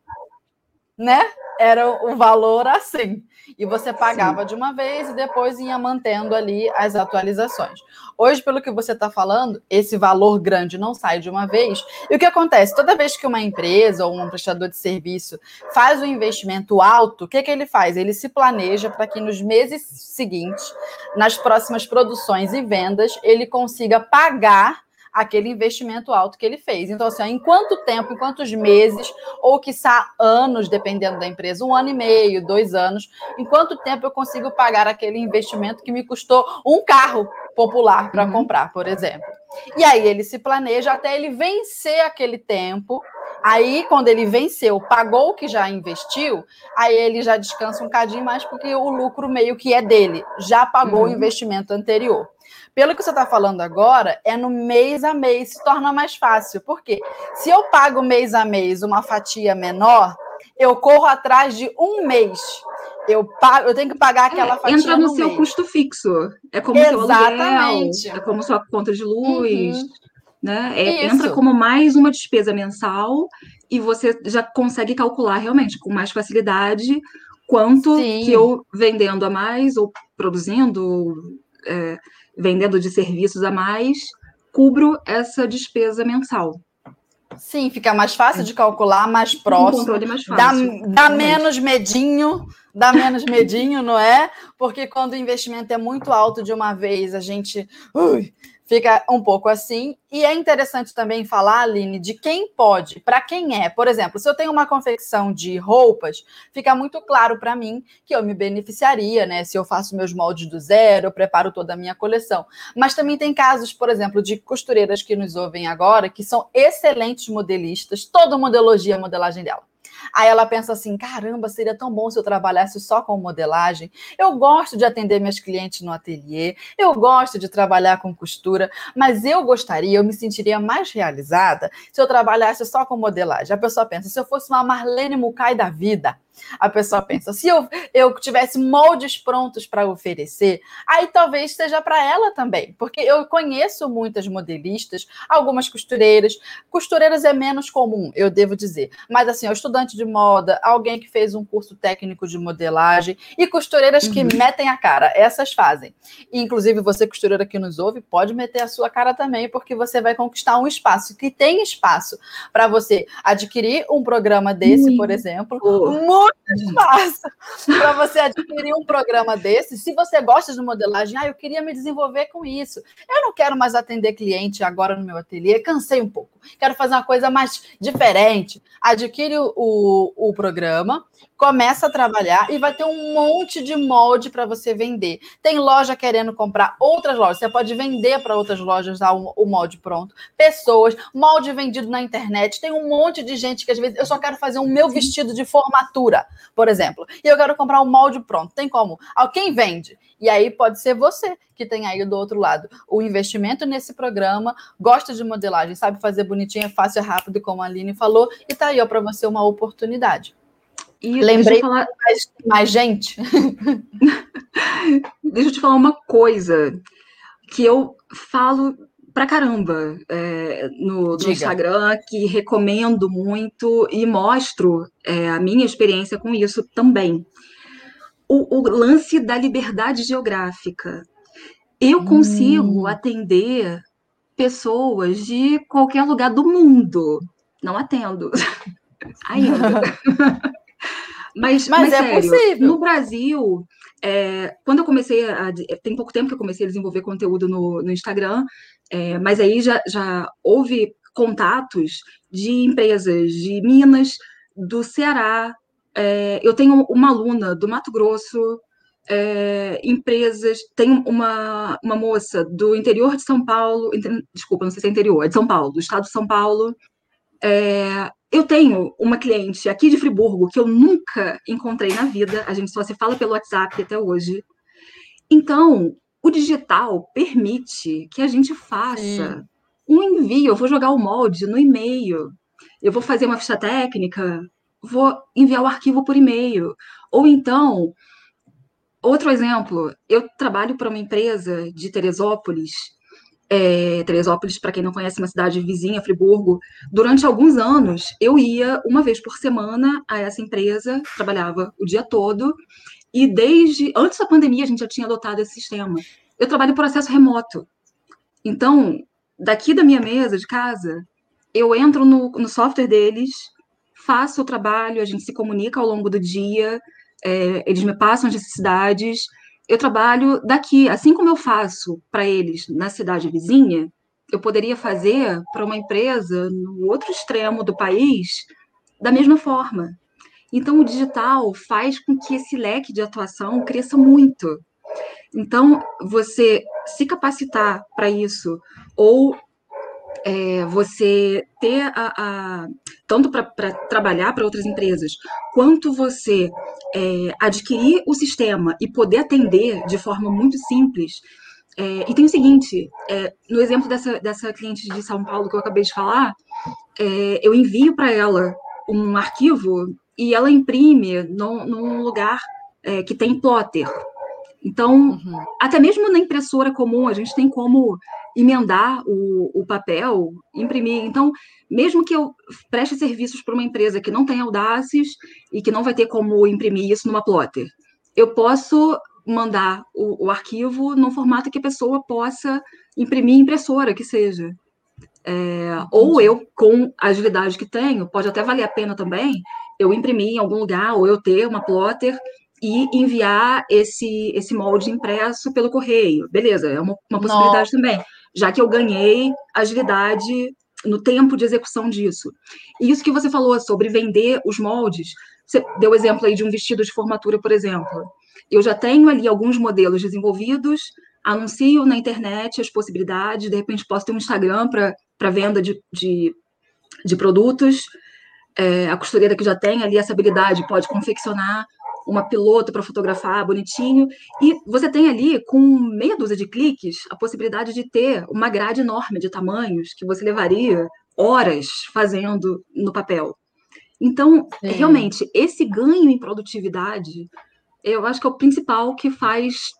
A: né? Era o valor assim e você pagava Sim. de uma vez e depois ia mantendo ali as atualizações. Hoje, pelo que você está falando, esse valor grande não sai de uma vez. E o que acontece? Toda vez que uma empresa ou um prestador de serviço faz um investimento alto, o que, que ele faz? Ele se planeja para que nos meses seguintes, nas próximas produções e vendas, ele consiga pagar aquele investimento alto que ele fez. Então, assim, em quanto tempo, em quantos meses, ou quiçá anos, dependendo da empresa, um ano e meio, dois anos, em quanto tempo eu consigo pagar aquele investimento que me custou um carro popular para uhum. comprar, por exemplo. E aí ele se planeja até ele vencer aquele tempo. Aí, quando ele venceu, pagou o que já investiu, aí ele já descansa um cadinho mais, porque o lucro meio que é dele, já pagou uhum. o investimento anterior. Pelo que você está falando agora, é no mês a mês, se torna mais fácil. Por quê? Se eu pago mês a mês uma fatia menor, eu corro atrás de um mês. Eu, pago, eu tenho que pagar aquela é, fatia.
B: Entra no, no seu mês. custo fixo. É como Exatamente. seu aluguel, é como sua conta de luz. Uhum. Né? É, entra como mais uma despesa mensal e você já consegue calcular realmente com mais facilidade quanto Sim. que eu vendendo a mais ou produzindo é, vendendo de serviços a mais, cubro essa despesa mensal.
A: Sim, fica mais fácil de calcular, mais próximo. Um controle mais fácil. Dá, dá menos medinho, dá menos medinho, não é? Porque quando o investimento é muito alto de uma vez, a gente ui, Fica um pouco assim. E é interessante também falar, Aline, de quem pode, para quem é. Por exemplo, se eu tenho uma confecção de roupas, fica muito claro para mim que eu me beneficiaria, né? Se eu faço meus moldes do zero, eu preparo toda a minha coleção. Mas também tem casos, por exemplo, de costureiras que nos ouvem agora, que são excelentes modelistas, toda modelogia é a modelagem dela. Aí ela pensa assim: caramba, seria tão bom se eu trabalhasse só com modelagem. Eu gosto de atender meus clientes no ateliê, eu gosto de trabalhar com costura, mas eu gostaria, eu me sentiria mais realizada se eu trabalhasse só com modelagem. A pessoa pensa: se eu fosse uma Marlene Mucay da vida, a pessoa pensa, se eu, eu tivesse moldes prontos para oferecer, aí talvez seja para ela também, porque eu conheço muitas modelistas, algumas costureiras, costureiras é menos comum, eu devo dizer, mas assim, o estudante de moda, alguém que fez um curso técnico de modelagem e costureiras uhum. que metem a cara, essas fazem. E, inclusive, você costureira que nos ouve, pode meter a sua cara também, porque você vai conquistar um espaço que tem espaço para você adquirir um programa desse, por exemplo, muito espaço para você adquirir um programa desse. Se você gosta de modelagem, ah, eu queria me desenvolver com isso. Eu não quero mais atender cliente agora no meu ateliê, cansei um pouco. Quero fazer uma coisa mais diferente. Adquire o, o, o programa, começa a trabalhar e vai ter um monte de molde para você vender. Tem loja querendo comprar outras lojas, você pode vender para outras lojas o, o molde pronto. Pessoas, molde vendido na internet. Tem um monte de gente que às vezes eu só quero fazer o meu vestido de formatura, por exemplo, e eu quero comprar um molde pronto. Tem como? Quem vende? E aí pode ser você que tem aí do outro lado o investimento nesse programa, gosta de modelagem, sabe fazer bonitinho, é fácil, rápido, como a Aline falou, e tá aí para você uma oportunidade. E Lembrei falar... mais, mais gente.
B: deixa eu te falar uma coisa que eu falo pra caramba é, no, no Instagram, que recomendo muito e mostro é, a minha experiência com isso também. O, o lance da liberdade geográfica. Eu consigo hum. atender pessoas de qualquer lugar do mundo. Não atendo ainda. mas, mas, mas, é sério, possível. No Brasil, é, quando eu comecei a. Tem pouco tempo que eu comecei a desenvolver conteúdo no, no Instagram, é, mas aí já, já houve contatos de empresas de Minas, do Ceará. É, eu tenho uma aluna do Mato Grosso, é, empresas. Tem uma, uma moça do interior de São Paulo, desculpa, não sei se é interior, é de São Paulo, do estado de São Paulo. É, eu tenho uma cliente aqui de Friburgo que eu nunca encontrei na vida, a gente só se fala pelo WhatsApp até hoje. Então, o digital permite que a gente faça Sim. um envio. Eu vou jogar o molde no e-mail, eu vou fazer uma ficha técnica, vou enviar o arquivo por e-mail. Ou então, outro exemplo, eu trabalho para uma empresa de Teresópolis é, Teresópolis, para quem não conhece, uma cidade vizinha, Friburgo, durante alguns anos eu ia uma vez por semana a essa empresa, trabalhava o dia todo, e desde antes da pandemia a gente já tinha adotado esse sistema. Eu trabalho por acesso remoto. Então, daqui da minha mesa de casa, eu entro no, no software deles, faço o trabalho, a gente se comunica ao longo do dia, é, eles me passam as necessidades, eu trabalho daqui, assim como eu faço para eles na cidade vizinha, eu poderia fazer para uma empresa no outro extremo do país da mesma forma. Então, o digital faz com que esse leque de atuação cresça muito. Então, você se capacitar para isso, ou é, você ter a, a tanto para trabalhar para outras empresas, quanto você é, adquirir o sistema e poder atender de forma muito simples. É, e tem o seguinte, é, no exemplo dessa, dessa cliente de São Paulo que eu acabei de falar, é, eu envio para ela um arquivo e ela imprime no, num lugar é, que tem plotter. Então, uhum. até mesmo na impressora comum, a gente tem como emendar o, o papel, imprimir. Então, mesmo que eu preste serviços para uma empresa que não tem audaces e que não vai ter como imprimir isso numa plotter, eu posso mandar o, o arquivo num formato que a pessoa possa imprimir impressora, que seja. É, ou eu, com a agilidade que tenho, pode até valer a pena também eu imprimir em algum lugar, ou eu ter uma plotter e enviar esse, esse molde impresso pelo correio. Beleza, é uma, uma possibilidade Não. também, já que eu ganhei agilidade no tempo de execução disso. E isso que você falou sobre vender os moldes, você deu exemplo aí de um vestido de formatura, por exemplo. Eu já tenho ali alguns modelos desenvolvidos, anuncio na internet as possibilidades, de repente posso ter um Instagram para venda de, de, de produtos. É, a costureira que já tem ali essa habilidade pode confeccionar uma piloto para fotografar bonitinho. E você tem ali, com meia dúzia de cliques, a possibilidade de ter uma grade enorme de tamanhos que você levaria horas fazendo no papel. Então, Sim. realmente, esse ganho em produtividade eu acho que é o principal que faz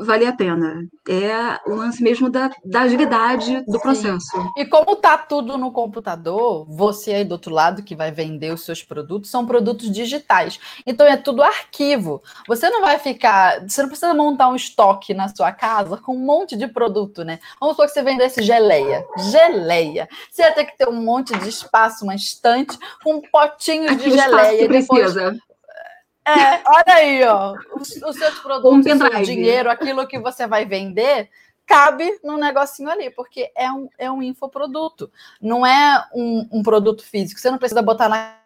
B: valer a pena. É o lance mesmo da, da agilidade do Sim. processo.
A: E como está tudo no computador, você aí do outro lado que vai vender os seus produtos são produtos digitais. Então é tudo arquivo. Você não vai ficar. Você não precisa montar um estoque na sua casa com um monte de produto, né? Vamos supor que você vendesse geleia. Geleia. Você ia ter que ter um monte de espaço, uma estante, com potinhos Aquele de geleia.
B: E depois, precisa
A: é, olha aí, ó. Os, os seus produtos, o seu dinheiro, aquilo que você vai vender, cabe num negocinho ali, porque é um, é um infoproduto. Não é um, um produto físico. Você não precisa botar na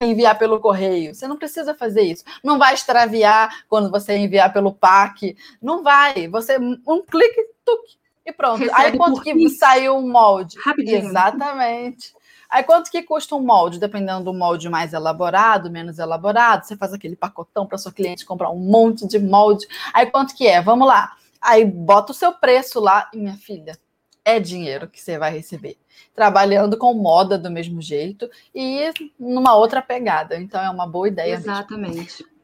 A: enviar pelo correio. Você não precisa fazer isso. Não vai extraviar quando você enviar pelo PAC. Não vai. Você um clique, tuque, e pronto. Recebe Aí quanto que saiu um molde?
B: Rapidinho.
A: Exatamente. Aí quanto que custa um molde? Dependendo do molde mais elaborado, menos elaborado, você faz aquele pacotão para sua cliente comprar um monte de molde. Aí quanto que é? Vamos lá. Aí bota o seu preço lá e minha filha, é dinheiro que você vai receber. Trabalhando com moda do mesmo jeito e numa outra pegada. Então é uma boa ideia.
B: Exatamente.
A: Mesmo.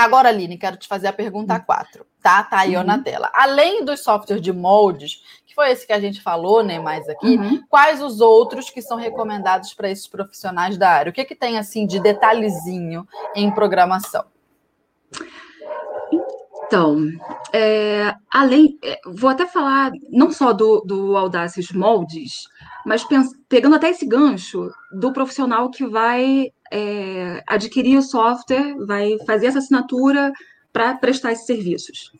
A: Agora, Aline, quero te fazer a pergunta 4, tá? Tá aí uhum. na tela. Além dos softwares de moldes, que foi esse que a gente falou, né, mais aqui, uhum. quais os outros que são recomendados para esses profissionais da área? O que, que tem, assim, de detalhezinho em programação?
B: Então, é, além, é, vou até falar não só do, do Audacious Moldes, mas pegando até esse gancho do profissional que vai é, adquirir o software, vai fazer essa assinatura para prestar esses serviços.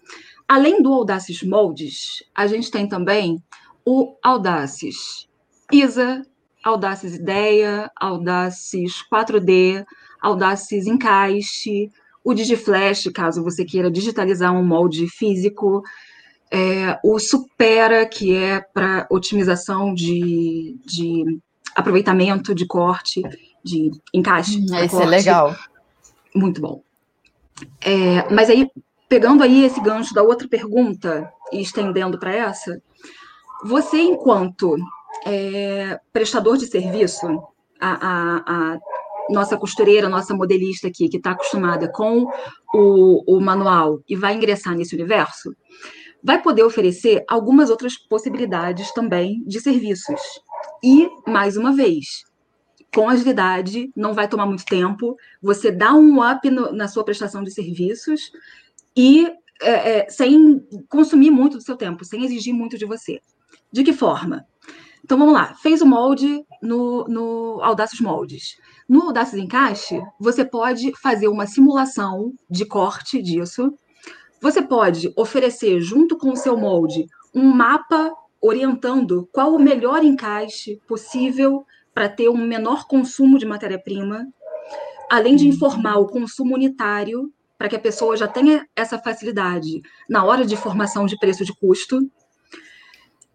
B: Além do Audaces Moldes, a gente tem também o Audaces ISA, Audaces Ideia, Audaces 4D, Audaces Encaixe, o DigiFlash, caso você queira digitalizar um molde físico, é, o Supera, que é para otimização de, de aproveitamento de corte, de encaixe.
A: Hum, esse é legal.
B: Muito bom. É, mas aí, pegando aí esse gancho da outra pergunta e estendendo para essa, você, enquanto é, prestador de serviço, a, a, a, nossa costureira, nossa modelista aqui, que está acostumada com o, o manual e vai ingressar nesse universo, vai poder oferecer algumas outras possibilidades também de serviços. E, mais uma vez, com agilidade, não vai tomar muito tempo, você dá um up no, na sua prestação de serviços e é, é, sem consumir muito do seu tempo, sem exigir muito de você. De que forma? Então vamos lá, fez o molde no, no Moldes. No Audacious Encaixe, você pode fazer uma simulação de corte disso. Você pode oferecer, junto com o seu molde, um mapa orientando qual o melhor encaixe possível para ter um menor consumo de matéria-prima, além de informar o consumo unitário, para que a pessoa já tenha essa facilidade na hora de formação de preço de custo.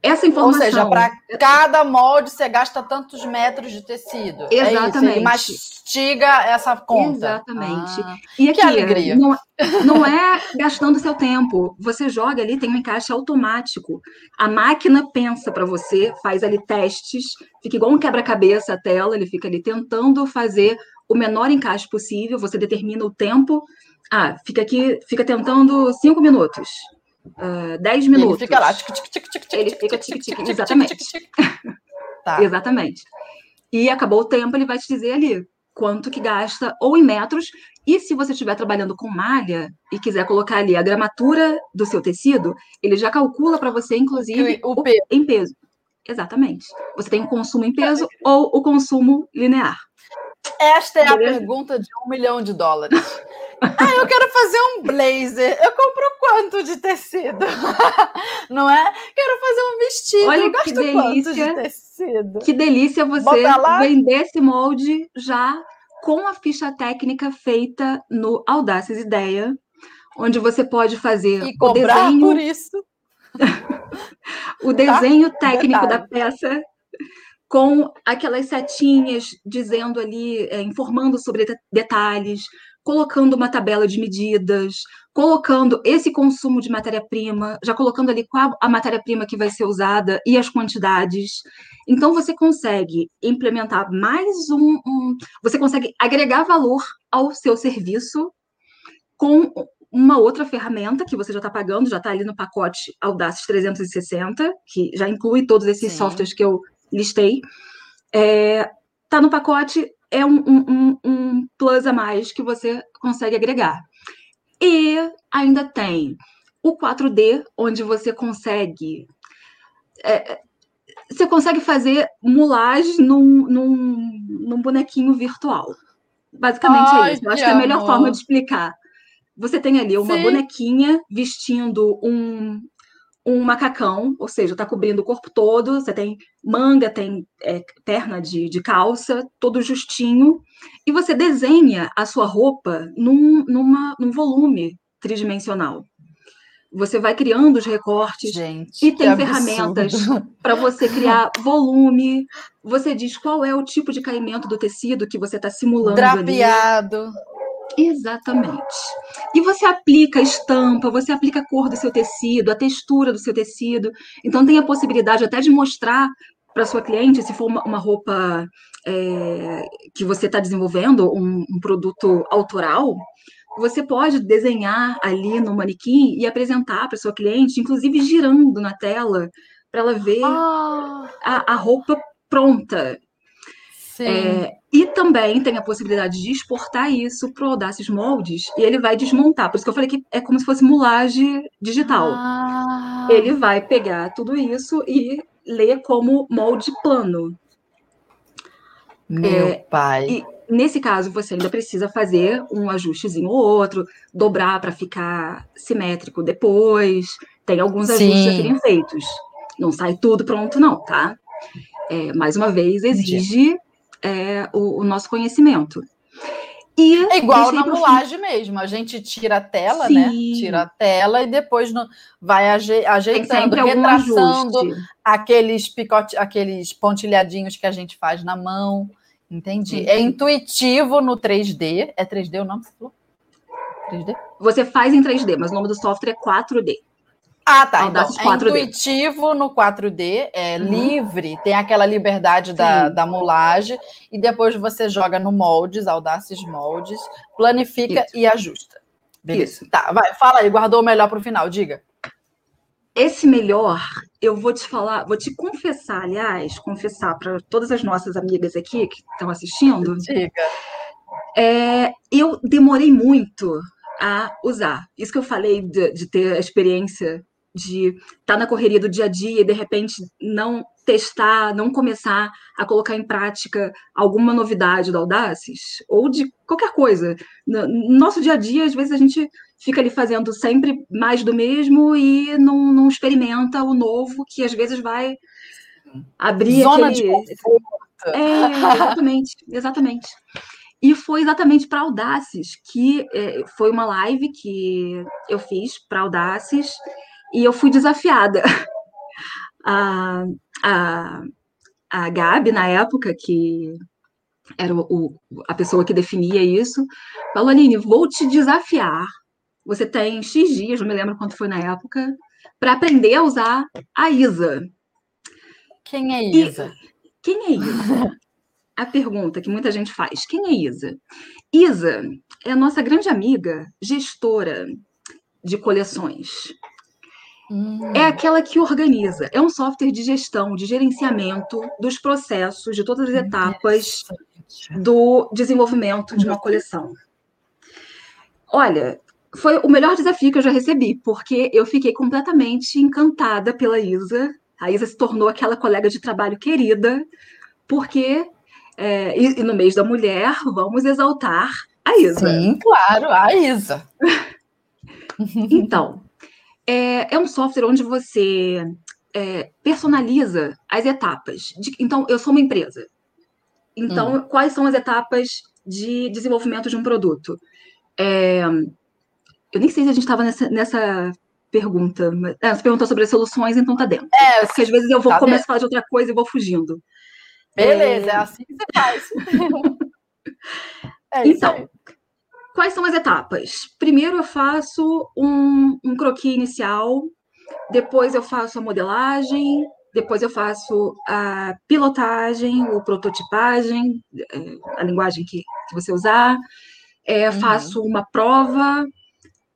B: Essa informação.
A: Ou seja, para cada molde você gasta tantos metros de tecido.
B: Exatamente. É
A: Ele mastiga essa conta.
B: Exatamente. Ah, e aqui, que alegria. Não, não é gastando seu tempo. Você joga ali, tem um encaixe automático. A máquina pensa para você, faz ali testes, fica igual um quebra-cabeça a tela, ele fica ali tentando fazer o menor encaixe possível, você determina o tempo. Ah, fica aqui, fica tentando cinco minutos uh, 10 minutos.
A: ele fica lá.
B: Ele fica tic-tic, exatamente. Tá. Exatamente. E acabou o tempo, ele vai te dizer ali quanto que gasta, ou em metros, e se você estiver trabalhando com malha e quiser colocar ali a gramatura do seu tecido, ele já calcula para você, inclusive,
A: o, peso.
B: em peso. Exatamente. Você tem o consumo em peso ou o consumo linear.
A: Esta é Beleza? a pergunta de um milhão de dólares. Ah, eu quero fazer um blazer. Eu compro quanto de tecido? Não é? Quero fazer um vestido.
B: Olha que delícia.
A: de tecido?
B: Que delícia você vender esse molde já com a ficha técnica feita no Audaces Ideia, onde você pode fazer
A: e o desenho por isso.
B: o desenho tá? técnico da peça com aquelas setinhas dizendo ali, é, informando sobre detalhes, colocando uma tabela de medidas, colocando esse consumo de matéria-prima, já colocando ali qual a matéria-prima que vai ser usada e as quantidades. Então, você consegue implementar mais um, um. Você consegue agregar valor ao seu serviço com uma outra ferramenta que você já está pagando, já está ali no pacote Audaces 360, que já inclui todos esses Sim. softwares que eu listei. Está é, tá no pacote é um, um, um plus a mais que você consegue agregar. E ainda tem o 4D, onde você consegue. É, você consegue fazer mulagem num, num, num bonequinho virtual. Basicamente é Ai, é isso. Eu acho que é a melhor forma de explicar. Você tem ali uma Sim. bonequinha vestindo um, um macacão, ou seja, está cobrindo o corpo todo, você tem manga, tem é, perna de, de calça, todo justinho, e você desenha a sua roupa num, numa, num volume tridimensional. Você vai criando os recortes
A: Gente,
B: e tem ferramentas para você criar volume. Você diz qual é o tipo de caimento do tecido que você está simulando.
A: Drapeado.
B: Ali. Exatamente. E você aplica a estampa, você aplica a cor do seu tecido, a textura do seu tecido. Então, tem a possibilidade até de mostrar para sua cliente, se for uma, roupa é, que você está desenvolvendo, um, um, produto autoral, você pode desenhar ali no manequim e apresentar para sua cliente, inclusive girando na tela, para ela ver
A: ah.
B: a, a roupa pronta.
A: É,
B: e também tem a possibilidade de exportar isso para o Audacious Moldes e ele vai desmontar. Por isso que eu falei que é como se fosse mulagem digital.
A: Ah.
B: Ele vai pegar tudo isso e ler como molde plano.
A: Meu é, pai.
B: E nesse caso, você ainda precisa fazer um ajustezinho ou outro, dobrar para ficar simétrico depois. Tem alguns Sim. ajustes a serem feitos. Não sai tudo pronto, não, tá? É, mais uma vez, exige é, o, o, nosso conhecimento.
A: E é igual na mulagem mesmo, a gente tira a tela, né? Sim. né? Tira a tela e depois no, vai aje, ajeitando, retraçando aqueles picote, aqueles pontilhadinhos que a gente faz na mão. Entendi. É intuitivo no 3D. É 3D o nome?
B: 3D? Você faz em 3D, mas o nome do software é 4D.
A: Ah, tá. Então, é intuitivo no 4D, é uhum. livre, tem aquela liberdade da, da molagem, e depois você joga no moldes, Audaces Moldes, planifica Isso. e ajusta. Beleza. Isso. Tá, vai, fala aí, guardou o melhor para o final, diga.
B: Esse melhor, eu vou te falar, vou te confessar, aliás, confessar para todas as nossas amigas aqui que estão assistindo. Diga. É, eu demorei muito a usar. Isso que eu falei de, de ter a experiência de estar tá na correria do dia a dia e de repente não testar, não começar a colocar em prática alguma novidade do Audaces ou de qualquer coisa. No nosso dia a dia, às vezes a gente fica ali fazendo sempre mais do mesmo e não, não experimenta o novo que às vezes vai abrir
A: Zona aquele... de conforto.
B: É, exatamente, exatamente. E foi exatamente para Audaces, que é, foi uma live que eu fiz para Audaces e eu fui desafiada. A, a, a Gabi, na época, que era o, a pessoa que definia isso, falou: Aline, vou te desafiar. Você tem X dias, não me lembro quanto foi na época, para aprender a usar a Isa.
A: Quem é Isa?
B: E, quem é Isa? a pergunta que muita gente faz: quem é Isa? Isa é a nossa grande amiga, gestora de coleções. Hum. É aquela que organiza, é um software de gestão, de gerenciamento dos processos, de todas as etapas do desenvolvimento de uma coleção. Olha, foi o melhor desafio que eu já recebi, porque eu fiquei completamente encantada pela Isa. A Isa se tornou aquela colega de trabalho querida, porque, é, e, e no mês da mulher, vamos exaltar a Isa.
A: Sim, claro, a Isa.
B: então, é, é um software onde você é, personaliza as etapas. De, então, eu sou uma empresa. Então, hum. quais são as etapas de desenvolvimento de um produto? É, eu nem sei se a gente estava nessa, nessa pergunta. Mas, é, você perguntou sobre as soluções, então tá dentro. É, porque às vezes eu vou tá começar a falar de outra coisa e vou fugindo.
A: Beleza, é, é assim que você faz.
B: é então, Quais são as etapas? Primeiro eu faço um, um croquis inicial, depois eu faço a modelagem, depois eu faço a pilotagem ou prototipagem, é, a linguagem que, que você usar, é, uhum. faço uma prova,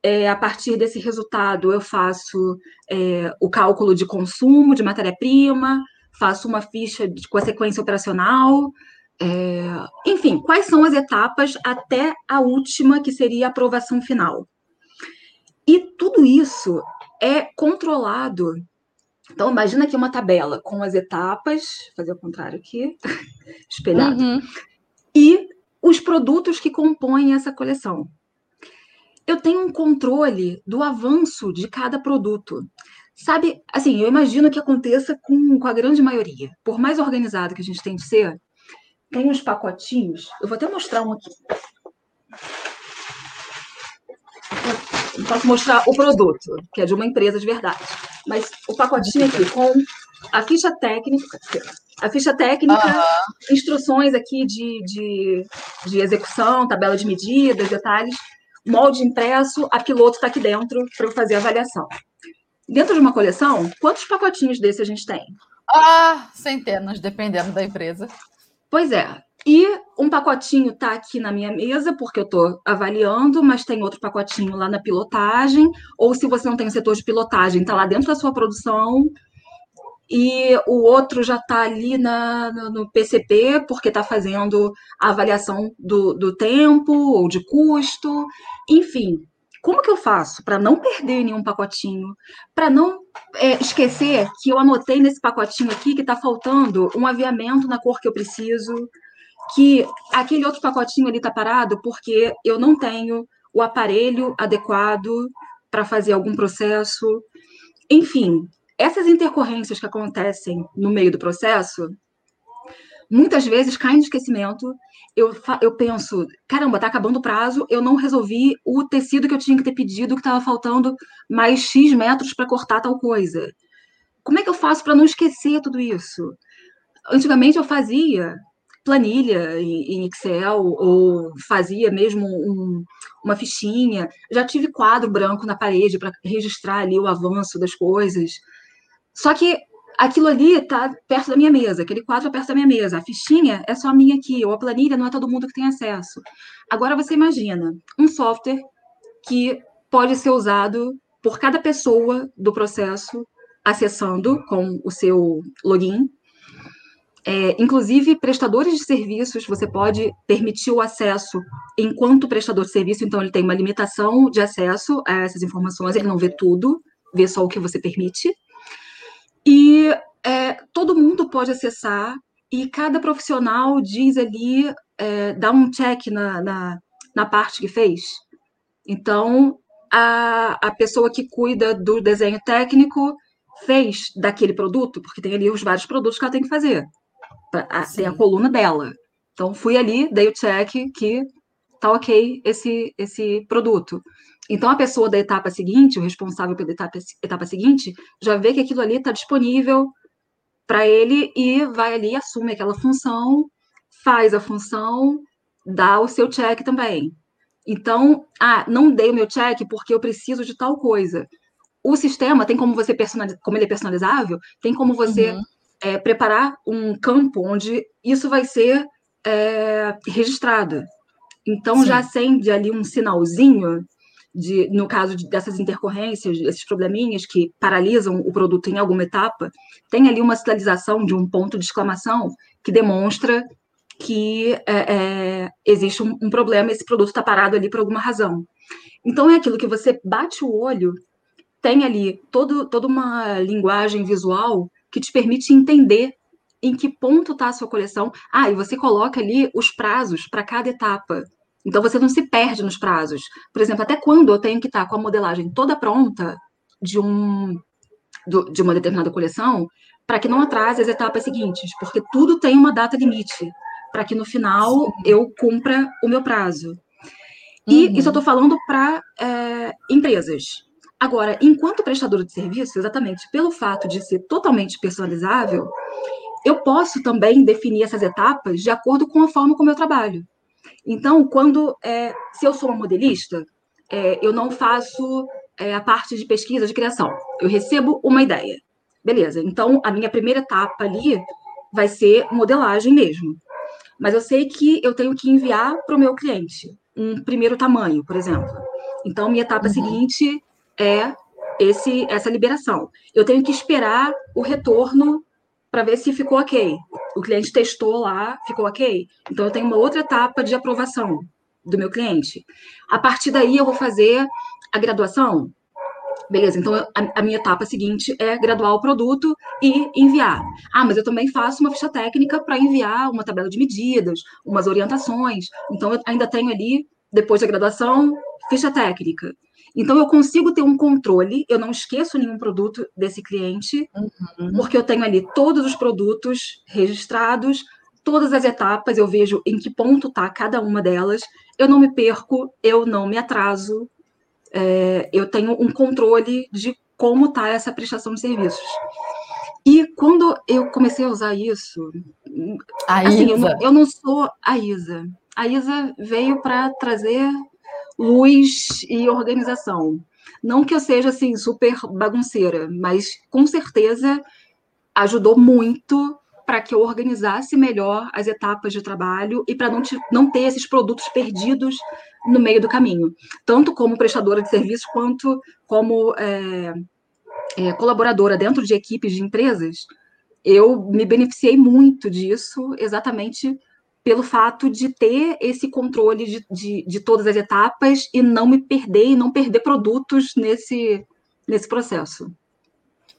B: é, a partir desse resultado eu faço é, o cálculo de consumo de matéria-prima, faço uma ficha de, com a sequência operacional, é, enfim, quais são as etapas até a última, que seria a aprovação final? E tudo isso é controlado. Então, imagina aqui uma tabela com as etapas, fazer o contrário aqui, espelhado, uhum. e os produtos que compõem essa coleção. Eu tenho um controle do avanço de cada produto. Sabe, assim, eu imagino que aconteça com, com a grande maioria. Por mais organizado que a gente tem de ser, tem uns pacotinhos. Eu vou até mostrar um aqui. Eu posso mostrar o produto, que é de uma empresa de verdade. Mas o pacotinho aqui com a ficha técnica, a ficha técnica, uhum. instruções aqui de, de, de execução, tabela de medidas, detalhes, molde impresso, a piloto está aqui dentro para eu fazer a avaliação. Dentro de uma coleção, quantos pacotinhos desse a gente tem?
A: Ah, centenas, dependendo da empresa.
B: Pois é. E um pacotinho está aqui na minha mesa, porque eu estou avaliando, mas tem outro pacotinho lá na pilotagem, ou se você não tem o setor de pilotagem, está lá dentro da sua produção, e o outro já está ali na, no PCP, porque está fazendo a avaliação do, do tempo ou de custo, enfim. Como que eu faço para não perder nenhum pacotinho? Para não é, esquecer que eu anotei nesse pacotinho aqui que está faltando um aviamento na cor que eu preciso, que aquele outro pacotinho ali está parado porque eu não tenho o aparelho adequado para fazer algum processo. Enfim, essas intercorrências que acontecem no meio do processo, muitas vezes cai no esquecimento. Eu, eu penso, caramba, tá acabando o prazo, eu não resolvi o tecido que eu tinha que ter pedido, que estava faltando mais X metros para cortar tal coisa. Como é que eu faço para não esquecer tudo isso? Antigamente eu fazia planilha em Excel ou fazia mesmo um, uma fichinha. Já tive quadro branco na parede para registrar ali o avanço das coisas. Só que aquilo ali está perto da minha mesa, aquele quadro é perto da minha mesa, a fichinha é só minha aqui, ou a planilha não é todo mundo que tem acesso. Agora você imagina um software que pode ser usado por cada pessoa do processo acessando com o seu login. É, inclusive, prestadores de serviços, você pode permitir o acesso enquanto prestador de serviço, então ele tem uma limitação de acesso a essas informações, ele não vê tudo, vê só o que você permite. E é, todo mundo pode acessar, e cada profissional diz ali, é, dá um check na, na, na, parte que fez. Então, a, a pessoa que cuida do desenho técnico fez daquele produto, porque tem ali os vários produtos que ela tem que fazer. Tem a coluna dela. Então, fui ali, dei o check que tá ok esse, esse produto. Então, a pessoa da etapa seguinte, o responsável pela etapa, etapa seguinte, já vê que aquilo ali está disponível para ele e vai ali, assume aquela função, faz a função, dá o seu check também. Então, ah, não dei o meu check porque eu preciso de tal coisa. O sistema tem como você personalizar, como ele é personalizável, tem como você uhum. é, preparar um campo onde isso vai ser é, registrado. Então Sim. já acende ali um sinalzinho de, no caso de, dessas intercorrências, esses probleminhas que paralisam o produto em alguma etapa, tem ali uma sinalização de um ponto de exclamação que demonstra que é, é, existe um, um, problema, esse produto está parado ali por alguma razão. Então é aquilo que você bate o olho, tem ali todo, toda uma linguagem visual que te permite entender em que ponto está a sua coleção. Ah, e você coloca ali os prazos para cada etapa. Então você não se perde nos prazos. Por exemplo, até quando eu tenho que estar com a modelagem toda pronta de um de uma determinada coleção, para que não atrase as etapas seguintes, porque tudo tem uma data limite, para que no final Sim. eu cumpra o meu prazo. E uhum. isso eu estou falando para é, empresas. Agora, enquanto prestador de serviço, exatamente pelo fato de ser totalmente personalizável, eu posso também definir essas etapas de acordo com a forma como eu trabalho. Então, quando é, se eu sou uma modelista, é, eu não faço é, a parte de pesquisa de criação. Eu recebo uma ideia. Beleza. Então, a minha primeira etapa ali vai ser modelagem mesmo. Mas eu sei que eu tenho que enviar para o meu cliente um primeiro tamanho, por exemplo. Então, minha etapa uhum. seguinte é esse, essa liberação. Eu tenho que esperar o retorno para ver se ficou ok. O cliente testou lá, ficou ok. Então, eu tenho uma outra etapa de aprovação do meu cliente. A partir daí, eu vou fazer a graduação. Beleza, então a, a, minha etapa seguinte é graduar o produto e enviar. Ah, mas eu também faço uma ficha técnica para enviar uma tabela de medidas, umas orientações. Então, eu ainda tenho ali, depois da graduação, ficha técnica. Então, eu consigo ter um controle, eu não esqueço nenhum produto desse cliente, uhum. porque eu tenho ali todos os produtos registrados, todas as etapas, eu vejo em que ponto está cada uma delas, eu não me perco, eu não me atraso, é, eu tenho um controle de como está essa prestação de serviços. E quando eu comecei a usar isso,
A: a assim,
B: eu, não, eu não sou a Isa. A Isa veio para trazer luz e organização. Não que eu seja assim super bagunceira, mas com certeza ajudou muito para que eu organizasse melhor as etapas de trabalho e para não, não ter esses produtos perdidos no meio do caminho, tanto como prestadora de serviço quanto como é, é, colaboradora dentro de equipes de empresas. Eu me beneficiei muito disso, exatamente pelo fato de ter esse controle de, de, de, todas as etapas e não me perder e não perder produtos nesse, nesse processo.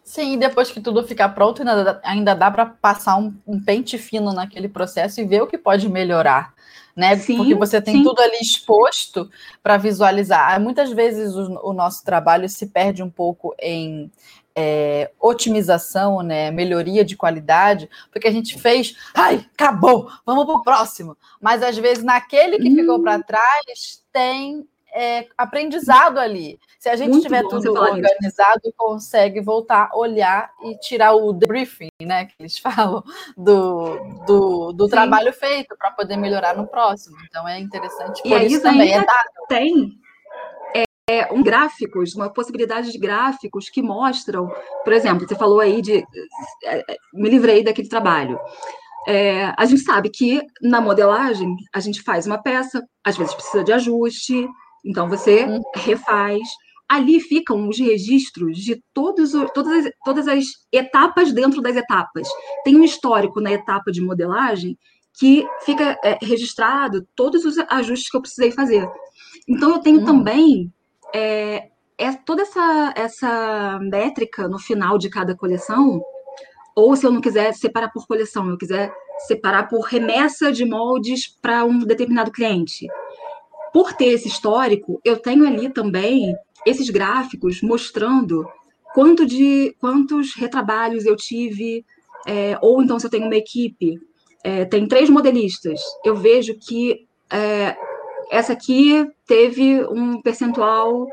A: Sim, e depois que tudo ficar pronto, ainda dá, ainda dá para passar um, um, pente fino naquele processo e ver o que pode melhorar, né? Sim, Porque você tem sim. tudo ali exposto para visualizar. Muitas vezes o, o, nosso trabalho se perde um pouco em é, otimização, né, melhoria de qualidade, porque a gente fez, ai, acabou, vamos para o próximo. Mas às vezes naquele que hum. ficou para trás tem é, aprendizado ali. Se a gente Muito tiver tudo organizado, isso. consegue voltar, olhar e tirar o debriefing, né, que eles falam, do, do, do trabalho feito para poder melhorar no próximo. Então é interessante.
B: Por e isso também é dado. Tem é, um gráficos, uma possibilidade de gráficos que mostram, por exemplo, você falou aí de é, é, me livrei daquele trabalho. É, a gente sabe que na modelagem a gente faz uma peça, às vezes precisa de ajuste, então você uhum. refaz. Ali ficam os registros de todos, todas, as, todas as etapas dentro das etapas. Tem um histórico na etapa de modelagem que fica é, registrado todos os ajustes que eu precisei fazer. Então, eu tenho uhum. também é, é toda essa, essa métrica no final de cada coleção, ou se eu não quiser separar por coleção, eu quiser separar por remessa de moldes para um determinado cliente. Por ter esse histórico, eu tenho ali também esses gráficos mostrando quanto de quantos retrabalhos eu tive, é, ou então se eu tenho uma equipe, é, tem três modelistas, eu vejo que é, essa aqui teve um percentual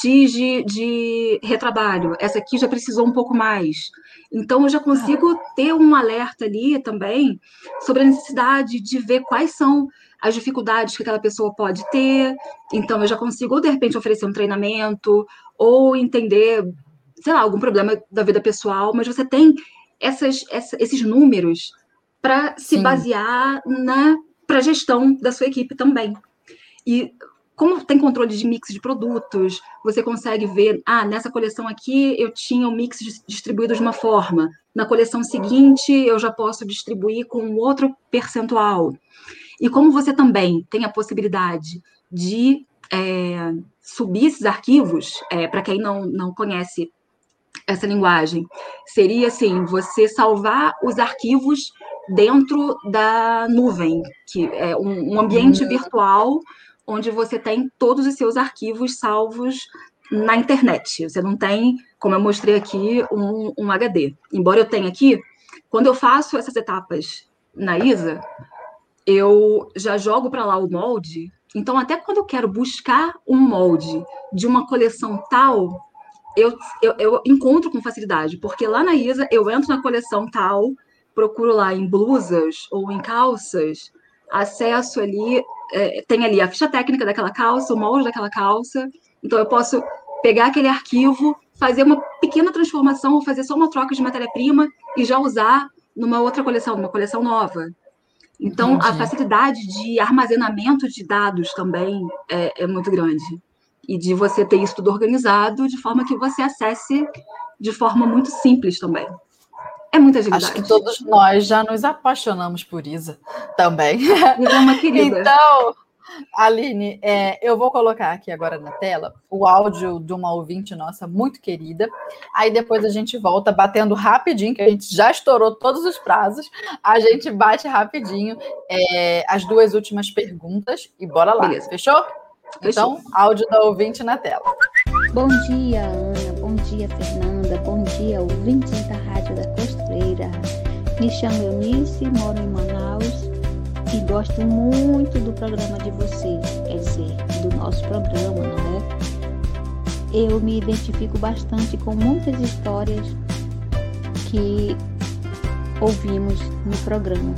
B: X de, de, retrabalho, essa aqui já precisou um pouco mais. Então, eu já consigo ter um alerta ali também sobre a necessidade de ver quais são as dificuldades que aquela pessoa pode ter. Então, eu já consigo, ou de repente, oferecer um treinamento, ou entender, sei lá, algum problema da vida pessoal, mas você tem essas, essa, esses números para se Sim. basear na para gestão da sua equipe também. E como tem controle de mix de produtos, você consegue ver, ah, nessa coleção aqui eu tinha o um mix distribuído de uma forma, na coleção seguinte eu já posso distribuir com outro percentual. E como você também tem a possibilidade de é, subir esses arquivos, é, para quem não, não conhece essa linguagem, seria assim, você salvar os arquivos dentro da nuvem, que é um, um ambiente uhum. virtual onde você tem todos os seus arquivos salvos na internet. Você não tem, como eu mostrei aqui, um, um HD. Embora eu tenha aqui, quando eu faço essas etapas na ISA, eu já jogo para lá o molde. Então, até quando eu quero buscar um molde de uma coleção tal, eu, eu, eu encontro com facilidade, porque lá na ISA eu entro na coleção tal, procuro lá em blusas ou em calças, acesso ali é, tem ali a ficha técnica daquela calça, o molde daquela calça. Então, eu posso pegar aquele arquivo, fazer uma pequena transformação, ou fazer só uma troca de matéria-prima e já usar numa outra coleção, numa coleção nova. Então, Entendi. a facilidade de armazenamento de dados também é, é, muito grande. E de você ter isso tudo organizado de forma que você acesse de forma muito simples também. É muita agilidade.
A: Acho que todos nós já nos apaixonamos por Isa também.
B: Isa é uma querida.
A: Então, Aline, é, eu vou colocar aqui agora na tela o áudio de uma ouvinte nossa muito querida. Aí depois a gente volta batendo rapidinho, que a gente já estourou todos os prazos. A gente bate rapidinho é, as duas últimas perguntas e bora lá. Beleza. Fechou? Então, áudio da ouvinte na tela.
D: Bom dia, Ana. Bom dia, Fernanda. Bom dia, ouvintes da Rádio da Costureira. Me chamo Eunice, moro em Manaus e gosto muito do programa de vocês, quer dizer, do nosso programa, não é? Eu me identifico bastante com muitas histórias que ouvimos no programa.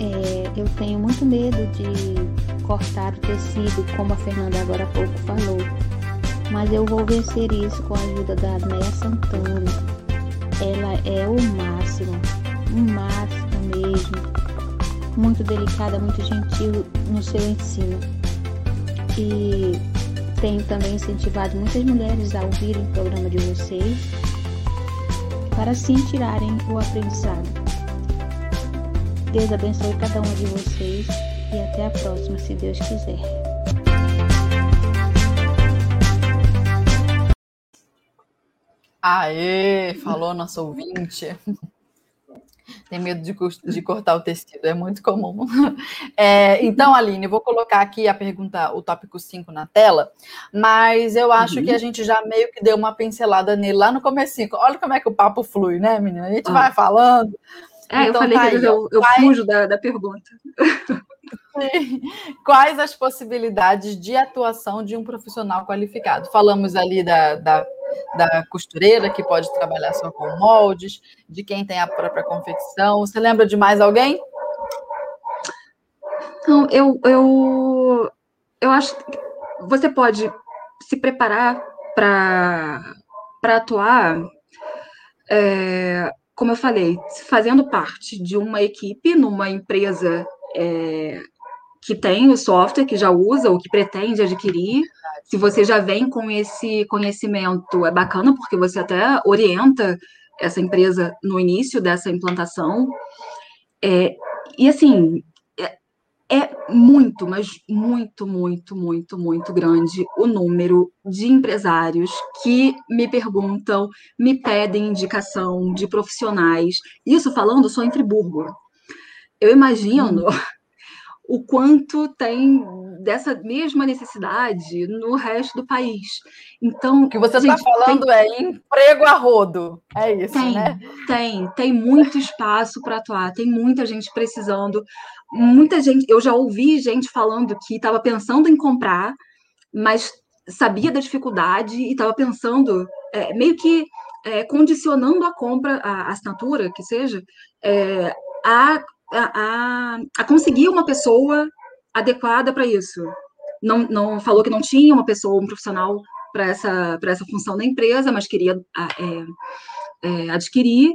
D: É, eu tenho muito medo de cortar o tecido, como a Fernanda agora há pouco falou mas eu vou vencer isso com a ajuda da Néia Santana. Ela é o máximo, o máximo mesmo. Muito delicada, muito gentil no seu ensino. E tenho também incentivado muitas mulheres a ouvirem o programa de vocês para assim tirarem o aprendizado. Deus abençoe cada uma de vocês e até a próxima, se Deus quiser.
A: Aê, falou nosso ouvinte. Tem medo de, de cortar o tecido, é muito comum. É, então, Aline, eu vou colocar aqui a pergunta, o tópico 5 na tela, mas eu acho uhum. que a gente já meio que deu uma pincelada nele lá no começo. Olha como é que o papo flui, né, menina? A gente ah. vai falando.
B: É, então, eu falei tá que aí, eu, eu fujo da, da pergunta.
A: Quais as possibilidades de atuação de um profissional qualificado? Falamos ali da, da, da, costureira, que pode trabalhar só com moldes, de quem tem a própria confecção. Você lembra de mais alguém?
B: Não, eu, eu, eu acho que você pode se preparar para atuar, é, como eu falei, fazendo parte de uma equipe numa empresa é, que tem o software, que já usa ou que pretende adquirir. Se você já vem com esse conhecimento, é bacana, porque você até orienta essa empresa no início dessa implantação. É, e assim, é, é muito, mas muito, muito, muito, muito grande o número de empresários que me perguntam, me pedem indicação de profissionais. Isso falando só em Friburgo. Eu imagino hum o quanto tem dessa mesma necessidade no resto do país. Então,
A: o que você está falando tem... é emprego a rodo, é isso,
B: tem,
A: né?
B: Tem, tem muito espaço para atuar, tem muita gente precisando, muita gente. Eu já ouvi gente falando que estava pensando em comprar, mas sabia da dificuldade e estava pensando, é, meio que é, condicionando a compra, a assinatura, que seja, é, a a, a, conseguir uma pessoa adequada para isso. Não, não falou que não tinha uma pessoa, um profissional para essa, essa função da empresa, mas queria é, é, adquirir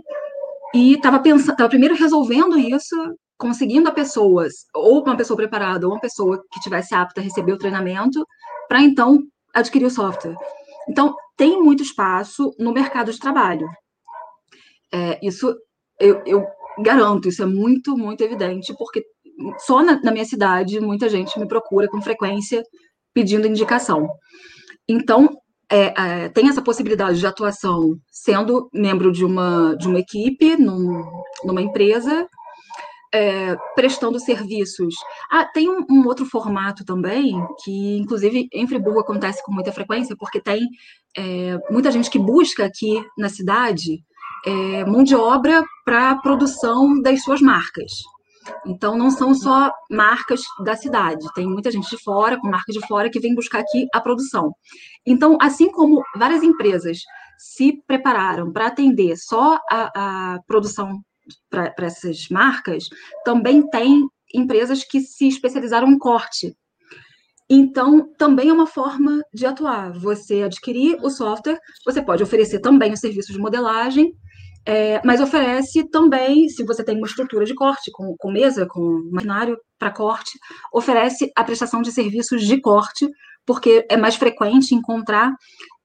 B: e estava pensando, estava primeiro resolvendo isso, conseguindo a pessoas, ou uma pessoa preparada, ou uma pessoa que tivesse apta a receber o treinamento, para então adquirir o software. Então, tem muito espaço no mercado de trabalho. É, isso eu, eu garanto, isso é muito, muito evidente, porque só na, na, minha cidade muita gente me procura com frequência pedindo indicação. Então, é, é, tem essa possibilidade de atuação sendo membro de uma, de uma equipe, num, numa empresa, é, prestando serviços. Ah, tem um, um, outro formato também, que inclusive em Friburgo acontece com muita frequência, porque tem é, muita gente que busca aqui na cidade é, mão de obra para a produção das suas marcas. Então, não são só marcas da cidade, tem muita gente de fora, com marcas de fora, que vem buscar aqui a produção. Então, assim como várias empresas se prepararam para atender só a, a produção para essas marcas, também tem empresas que se especializaram em corte. Então, também é uma forma de atuar. Você adquirir o software, você pode oferecer também o serviço de modelagem é, mas oferece também, se você tem uma estrutura de corte, com, com mesa, com maquinário para corte, oferece a prestação de serviços de corte, porque é mais frequente encontrar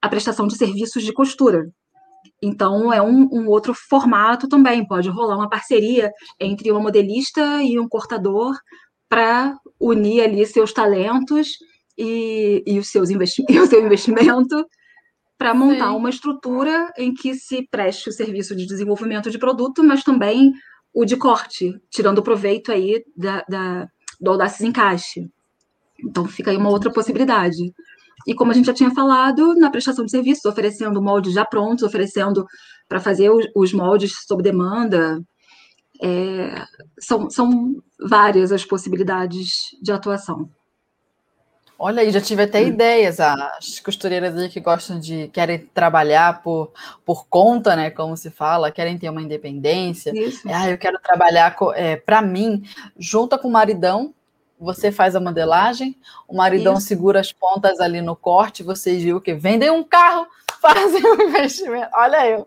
B: a prestação de serviços de costura. Então, é um, um outro formato também, pode rolar uma parceria entre uma modelista e um cortador para unir ali seus talentos e, e, os seus investi e o seu investimento para montar Sim. uma estrutura em que se preste o serviço de desenvolvimento de produto, mas também o de corte, tirando proveito aí da, da, do Audaces Encaixe. Então fica aí uma outra possibilidade. E como a gente já tinha falado, na prestação de serviços, oferecendo moldes já prontos, oferecendo para fazer os, os, moldes sob demanda. É, são, são várias as possibilidades de atuação.
A: Olha aí, já tive até hum. ideias. As costureiras aí que gostam de, querem trabalhar por, por conta, né? Como se fala, querem ter uma independência. Isso. Ah, eu quero trabalhar é, para mim, junta com o maridão. Você faz a modelagem, o maridão Isso. segura as pontas ali no corte, vocês viram que vendem um carro, fazem um investimento. Olha eu.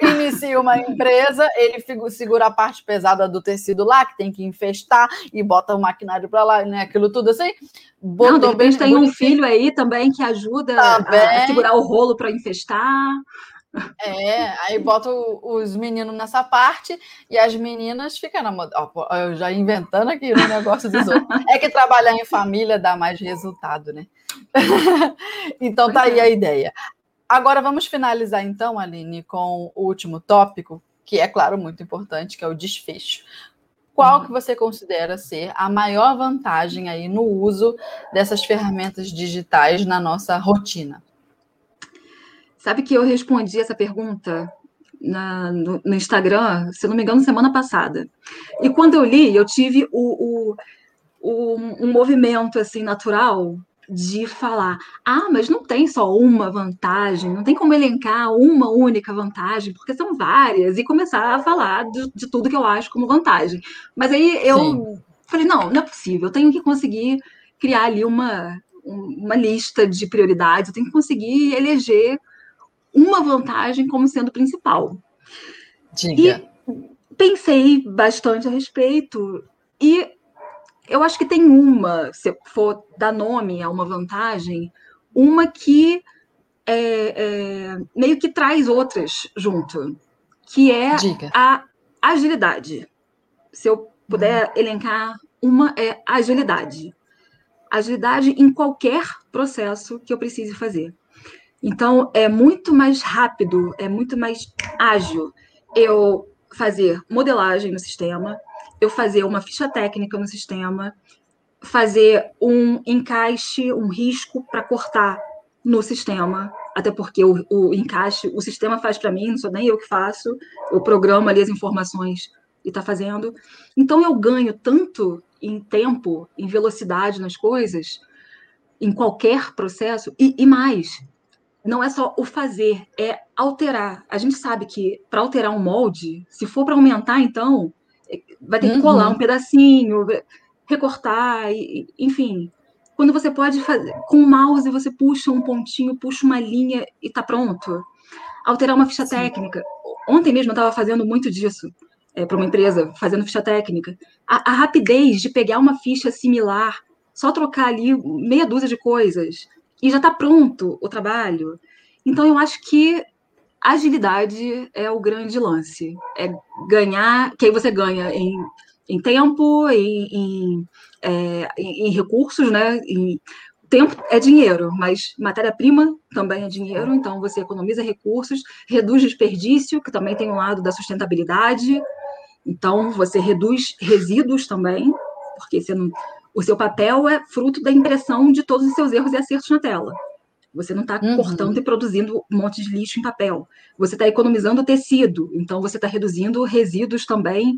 A: Inicia uma empresa, ele segura a parte pesada do tecido lá, que tem que infestar, e bota o maquinário para lá, né? Aquilo tudo assim.
B: Não, de repente tem um filho aí também que ajuda a segurar o rolo para infestar.
A: É, aí bota os meninos nessa parte e as meninas ficam na moda. Eu já inventando aqui o negócio dos outros. É que trabalhar em família dá mais resultado, né? então tá aí a ideia. Agora vamos finalizar então, Aline, com o último tópico, que é, claro, muito importante, que é o desfecho. Qual que você considera ser a maior vantagem aí no uso dessas ferramentas digitais na nossa rotina?
B: Sabe que eu respondi essa pergunta na, no, no, Instagram, se não me engano, semana passada. E quando eu li, eu tive o, o, o, um movimento assim natural de falar: ah, mas não tem só uma vantagem, não tem como elencar uma única vantagem, porque são várias, e começar a falar de, de tudo que eu acho como vantagem. Mas aí eu Sim. falei: não, não é possível, eu tenho que conseguir criar ali uma, uma lista de prioridades, eu tenho que conseguir eleger uma vantagem como sendo principal.
A: Diga.
B: E pensei bastante a respeito, e eu acho que tem uma, se for dar nome a uma vantagem, uma que é, é, meio que traz outras junto, que é
A: Diga.
B: a agilidade. Se eu puder hum. elencar, uma é agilidade. Agilidade em qualquer processo que eu precise fazer. Então, é muito mais rápido, é muito mais ágil eu fazer modelagem no sistema, eu fazer uma ficha técnica no sistema, fazer um encaixe, um risco para cortar no sistema, até porque o, o encaixe, o sistema faz para mim, não sou nem eu que faço, eu programo ali as informações e está fazendo. Então eu ganho tanto em tempo, em velocidade nas coisas, em qualquer processo, e, e mais, não é só o fazer, é alterar. A gente sabe que para alterar um molde, se for para aumentar, então, vai ter que colar uhum. um pedacinho, recortar, enfim. Quando você pode fazer com o mouse, você puxa um pontinho, puxa uma linha e está pronto. Alterar uma ficha Sim. técnica. Ontem mesmo eu estava fazendo muito disso é, para uma empresa, fazendo ficha técnica. A, a rapidez de pegar uma ficha similar, só trocar ali meia dúzia de coisas e já está pronto o trabalho. Então eu acho que agilidade é o grande lance. É ganhar, que aí você ganha em, em tempo, em, em, é, em, recursos, né? Em, tempo é dinheiro, mas matéria-prima também é dinheiro, então você economiza recursos, reduz desperdício, que também tem um lado da sustentabilidade, então você reduz resíduos também, porque não, o seu papel é fruto da impressão de todos os seus erros e acertos na tela. Você não está uhum. cortando e produzindo um monte de lixo em papel. Você está economizando tecido, então você está reduzindo resíduos também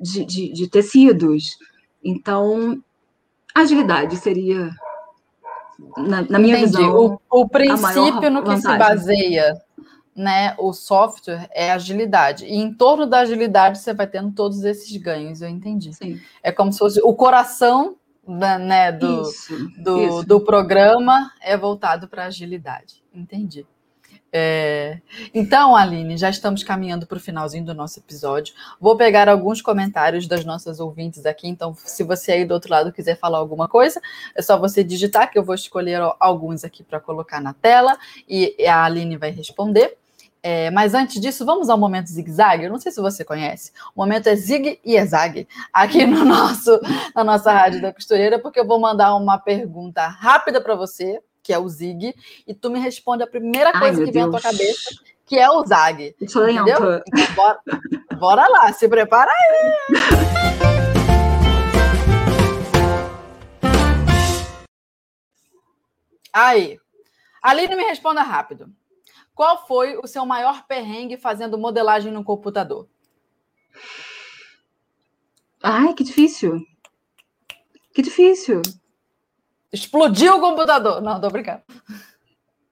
B: de, de, de, tecidos. Então, agilidade seria, na, na minha Entendi. visão,
A: o, o princípio no que vantagem. se baseia né, o software é agilidade. E em torno da agilidade você vai tendo todos esses ganhos, eu entendi.
B: Sim.
A: É como se fosse o coração da, né, do, isso, do, isso. do programa é voltado para agilidade. Entendi. É... Então, Aline, já estamos caminhando para o finalzinho do nosso episódio. Vou pegar alguns comentários das nossas ouvintes aqui. Então, se você aí do outro lado quiser falar alguma coisa, é só você digitar que eu vou escolher alguns aqui para colocar na tela e a Aline vai responder. É, mas antes disso, vamos ao momento zigue-zague. Eu não sei se você conhece. O momento é zig e exag aqui no nosso, na nossa rádio da costureira, porque eu vou mandar uma pergunta rápida para você, que é o zig, e tu me responde a primeira coisa Ai, que vem à tua cabeça, que é o zag. Entendeu? Então, bora, bora lá, se prepara aí. Aí. Aline, me responda rápido. Qual foi o seu maior perrengue fazendo modelagem no computador?
B: Ai, que difícil. Que difícil.
A: Explodiu o computador. Não, tô brincando.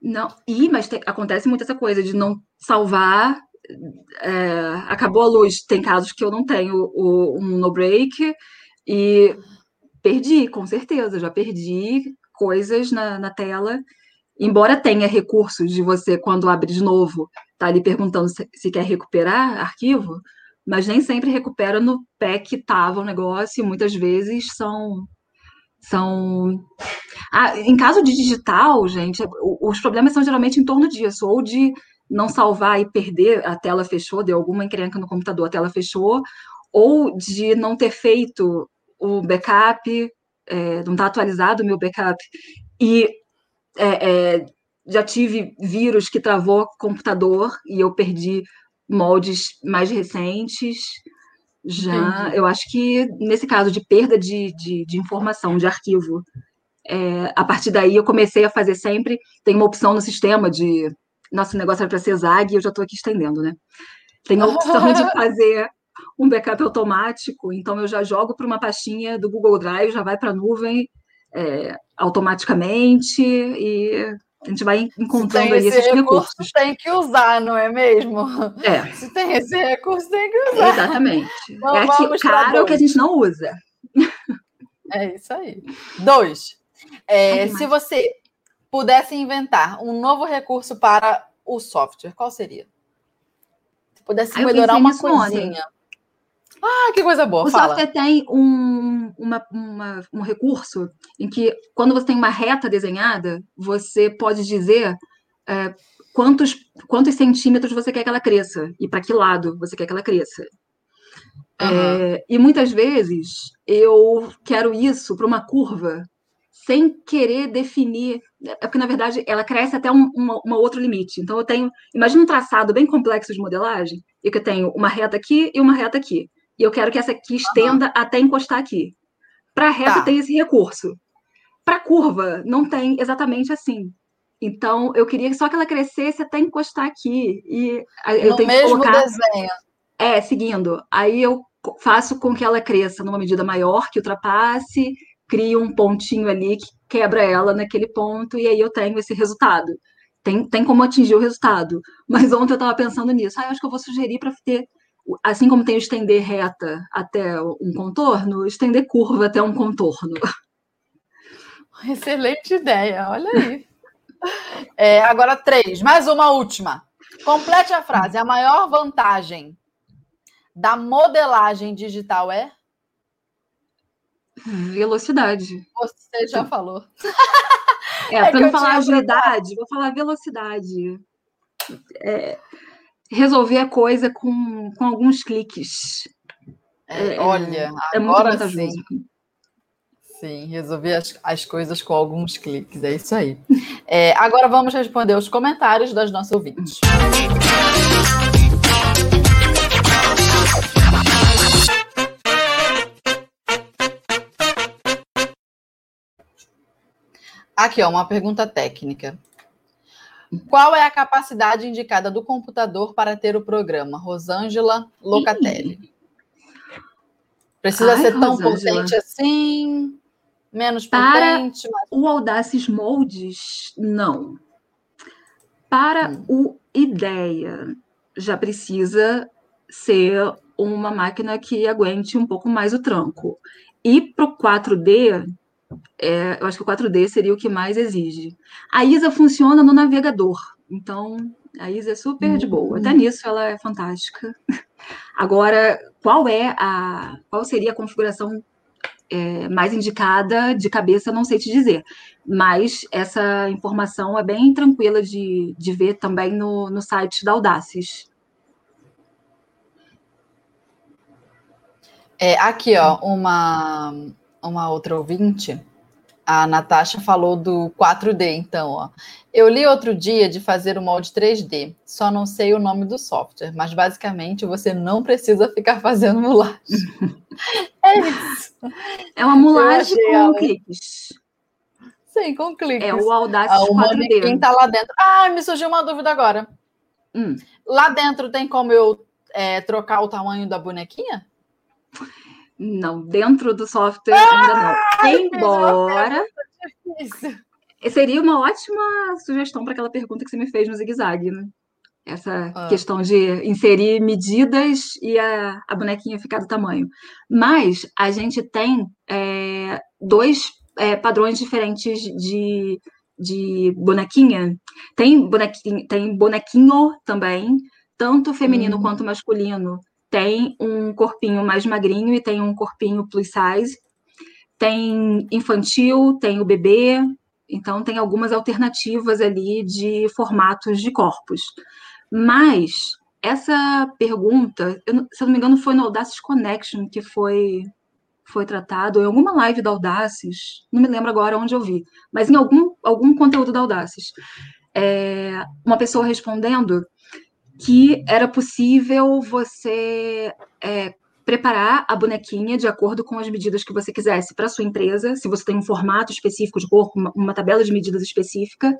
B: Não, e, mas te, acontece muito essa coisa de não salvar. É, acabou a luz. Tem casos que eu não tenho o, um no break e perdi, com certeza. Já perdi coisas na, na tela embora tenha recursos de você, quando abre de novo, tá ali perguntando se, se quer recuperar arquivo, mas nem sempre recupera no pé que estava o negócio, e muitas vezes são. são... Ah, em caso de digital, gente, os problemas são geralmente em torno disso, ou de não salvar e perder, a tela fechou, deu alguma encrenca no computador, a tela fechou, ou de não ter feito o backup, é, não está atualizado o meu backup, e é, é, já tive vírus que travou computador e eu perdi moldes mais recentes. Já, Entendi. eu acho que nesse caso de perda de, de, de informação, de arquivo, é, a partir daí eu comecei a fazer sempre. Tem uma opção no sistema de. Nosso negócio era para ser ZAG e eu já estou aqui estendendo, né? Tem a opção de fazer um backup automático, então eu já jogo para uma pastinha do Google Drive, já vai para a nuvem é, automaticamente e a gente vai encontrando esses recurso, recursos.
A: Tem que usar, não é mesmo?
B: É.
A: Se tem esse recurso, tem que usar.
B: Exatamente. Então, é que caro é o que a gente não usa.
A: É isso aí. Dois. É, se você pudesse inventar um novo recurso para o software, qual seria? Se pudesse melhorar uma coisinha. Ah, que coisa boa.
B: O
A: fala.
B: software tem um, uma, uma, um recurso em que, quando você tem uma reta desenhada, você pode dizer é, quantos, quantos centímetros você quer que ela cresça e para que lado você quer que ela cresça. Uhum. É, e muitas vezes eu quero isso para uma curva sem querer definir. É porque, na verdade, ela cresce até um uma, uma outro limite. Então, eu tenho. Imagina um traçado bem complexo de modelagem, e que eu tenho uma reta aqui e uma reta aqui. E eu quero que essa aqui estenda uhum. até encostar aqui. Para reta tá. tem esse recurso. Para curva, não tem exatamente assim. Então, eu queria só que ela crescesse até encostar aqui. E eu no tenho
A: mesmo
B: que colocar...
A: desenho.
B: É, seguindo. Aí eu faço com que ela cresça numa medida maior, que ultrapasse, crio um pontinho ali que quebra ela naquele ponto, e aí eu tenho esse resultado. Tem, tem como atingir o resultado. Mas ontem eu estava pensando nisso. Ah, eu acho que eu vou sugerir para ter assim como tem o estender reta até um contorno, estender curva até um contorno.
A: Excelente ideia, olha aí. É, agora três, mais uma última. Complete a frase. A maior vantagem da modelagem digital é?
B: Velocidade.
A: Você já falou.
B: É, é para não falar agilidade, vou falar velocidade. É, resolver a coisa com, com alguns cliques.
A: É, é olha, é, agora muito sim. Sim, resolver as, as coisas com alguns cliques, é isso aí. É, agora vamos responder os comentários das nossas ouvintes. Aqui, ó, uma pergunta técnica. Qual é a capacidade indicada do computador para ter o programa? Rosângela Locatelli. Precisa Ai, ser tão Rosângela. potente assim? Menos
B: para
A: potente?
B: Mas... O Audaces Moldes, não. Para hum. o Ideia, já precisa ser uma máquina que aguente um pouco mais o tranco. E para o 4D, é, eu acho que o 4D seria o que mais exige. A ISA funciona no navegador, então a ISA é super uhum. de boa. Até hum. nisso ela é fantástica. Agora, qual é a qual seria a configuração é, mais indicada de cabeça, não sei te dizer. Mas essa informação é bem tranquila de, de ver também no, no site da Audaces.
A: É, aqui, ó, uma, uma outra ouvinte, a Natasha falou do 4D, então, ó. Eu li outro dia de fazer o molde 3D, só não sei o nome do software, mas basicamente você não precisa ficar fazendo mulagem. é isso.
B: É uma mulagem com ela... cliques.
A: Sim, com cliques.
B: É o Audacity ah, o 4D.
A: Quem tá lá dentro. Ah, me surgiu uma dúvida agora. Hum. Lá dentro tem como eu é, trocar o tamanho da bonequinha?
B: Não, dentro do software ainda não. Embora. Seria uma ótima sugestão para aquela pergunta que você me fez no zigue-zague, né? Essa ah. questão de inserir medidas e a, a, bonequinha ficar do tamanho. Mas a gente tem é, dois é, padrões diferentes de, de bonequinha. Tem bonequinho, tem bonequinho também, tanto feminino hum. quanto masculino tem um corpinho mais magrinho e tem um corpinho plus size. Tem infantil, tem o bebê, então tem algumas alternativas ali de formatos de corpos. Mas essa pergunta, eu, se eu não me engano, foi no Audaces Connection que foi foi tratado, em alguma live da Audaces, não me lembro agora onde eu vi, mas em algum, algum conteúdo da Audaces. É, uma pessoa respondendo que era possível você é, preparar a bonequinha de acordo com as medidas que você quisesse para sua empresa, se você tem um formato específico de corpo, uma, uma tabela de medidas específica,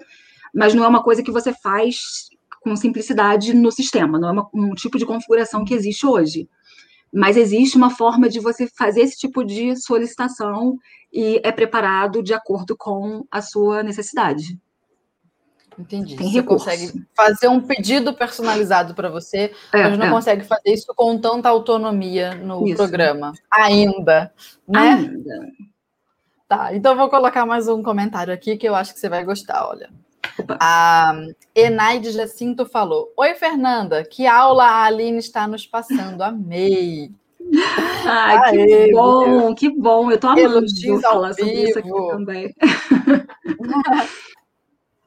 B: mas não é uma coisa que você faz com simplicidade no sistema, não é uma, um tipo de configuração que existe hoje. Mas existe uma forma de você fazer esse tipo de solicitação e é preparado de acordo com a sua necessidade.
A: Entendi. Tem você recurso. consegue fazer um pedido personalizado para você, é, mas não é. consegue fazer isso com tanta autonomia no isso. programa. Ainda. Né? Ainda. Tá, então vou colocar mais um comentário aqui que eu acho que você vai gostar, olha. Opa. A Enaide Jacinto falou: Oi, Fernanda, que aula a Aline está nos passando? Amei.
B: Ai, Aê, que bom, que bom. Eu tô amando falar sobre isso aqui também.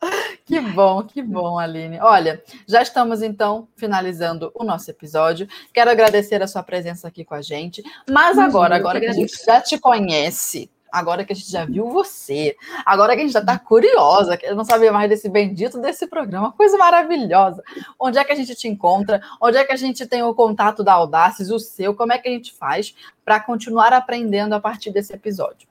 A: Que bom, que bom, Aline. Olha, já estamos então finalizando o nosso episódio. Quero agradecer a sua presença aqui com a gente. Mas agora, agora que a gente já te conhece, agora que a gente já viu você, agora que a gente já está curiosa, que eu não sabia mais desse bendito desse programa, coisa maravilhosa. Onde é que a gente te encontra? Onde é que a gente tem o contato da Audaces, o seu? Como é que a gente faz para continuar aprendendo a partir desse episódio?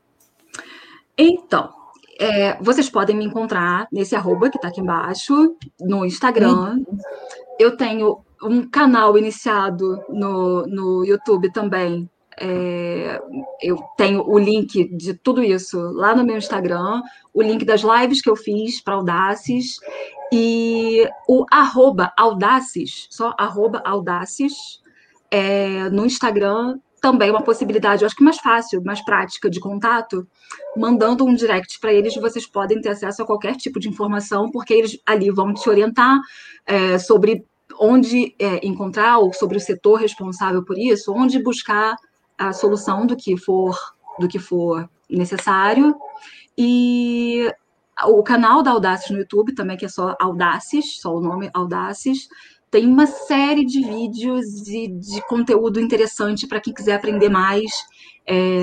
B: Então, é, vocês podem me encontrar nesse arroba que está aqui embaixo, no Instagram. Uhum. Eu tenho um canal iniciado no, no YouTube também. É, eu tenho o link de tudo isso lá no meu Instagram, o link das lives que eu fiz para Audaces e o arroba Audaces, só arroba Audaces, é, no Instagram também uma possibilidade, eu acho que mais fácil, mais prática de contato, mandando um direct para eles, vocês podem ter acesso a qualquer tipo de informação, porque eles ali vão te orientar é, sobre onde é, encontrar, ou sobre o setor responsável por isso, onde buscar a solução do que for, do que for necessário. E o canal da Audaces no YouTube também, que é só Audaces, só o nome Audaces, tem uma série de vídeos e de conteúdo interessante para quem quiser aprender mais.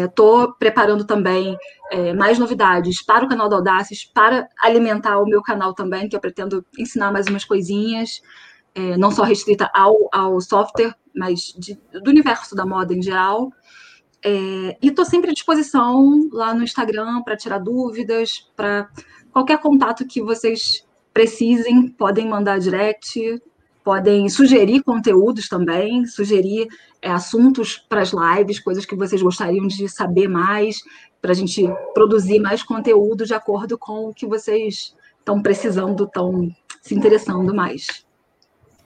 B: Estou é, preparando também é, mais novidades para o canal da Audaces, para alimentar o meu canal também, que eu pretendo ensinar mais umas coisinhas, é, não só restrita ao, ao software, mas de, do universo da moda em geral. É, e estou sempre à disposição lá no Instagram para tirar dúvidas, para qualquer contato que vocês precisem, podem mandar direct podem sugerir conteúdos também, sugerir é, assuntos para as lives, coisas que vocês gostariam de saber mais, para a gente produzir mais conteúdo de acordo com o que vocês estão precisando, estão se interessando mais.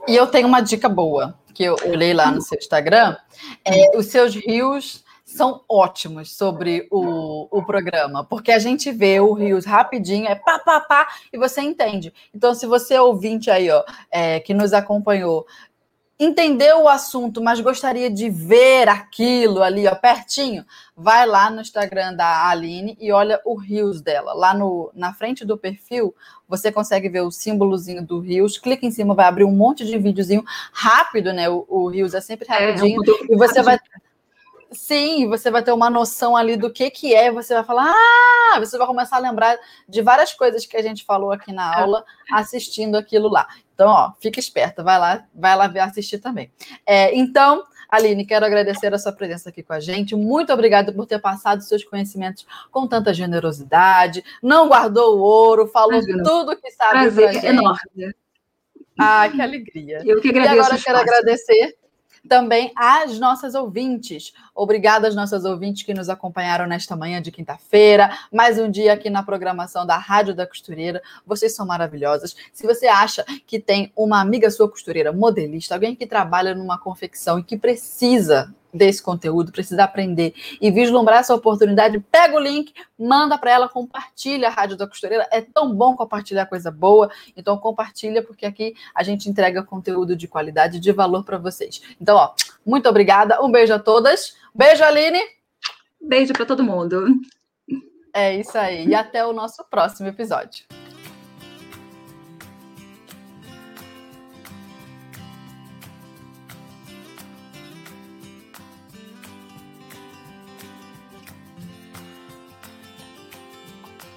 A: E eu tenho uma dica boa, que eu olhei lá no seu Instagram, é, os seus rios são ótimos sobre o, o programa, porque a gente vê o Rios rapidinho, é pá, pá, pá, e você entende. Então, se você é ouvinte aí, ó, é, que nos acompanhou, entendeu o assunto, mas gostaria de ver aquilo ali, ó, pertinho, vai lá no Instagram da Aline e olha o Rios dela. Lá no, na frente do perfil, você consegue ver o símbolozinho do Rios, clica em cima, vai abrir um monte de videozinho rápido, né? O, o Rios é sempre rapidinho, é, é um e você vai Sim, você vai ter uma noção ali do que que é, você vai falar, ah, você vai começar a lembrar de várias coisas que a gente falou aqui na é. aula, assistindo aquilo lá. Então, ó, fica esperta, vai lá, vai lá ver assistir também. É, então, Aline, quero agradecer a sua presença aqui com a gente. Muito obrigada por ter passado seus conhecimentos com tanta generosidade. Não guardou o ouro, falou tudo que sabe
B: Prazer pra gente. enorme.
A: Ah, que alegria.
B: Eu que agradeço.
A: E agora quero agradecer também às nossas ouvintes. Obrigada às nossas ouvintes que nos acompanharam nesta manhã de quinta-feira. Mais um dia aqui na programação da Rádio da Costureira. Vocês são maravilhosas. Se você acha que tem uma amiga sua costureira, modelista, alguém que trabalha numa confecção e que precisa desse conteúdo, precisa aprender e vislumbrar essa oportunidade, pega o link, manda para ela, compartilha a Rádio da Costureira. É tão bom compartilhar coisa boa, então compartilha, porque aqui a gente entrega conteúdo de qualidade, de valor para vocês. Então, ó, muito obrigada, um beijo a todas. Beijo, Aline.
B: Beijo para todo mundo.
A: É isso aí, e até o nosso próximo episódio.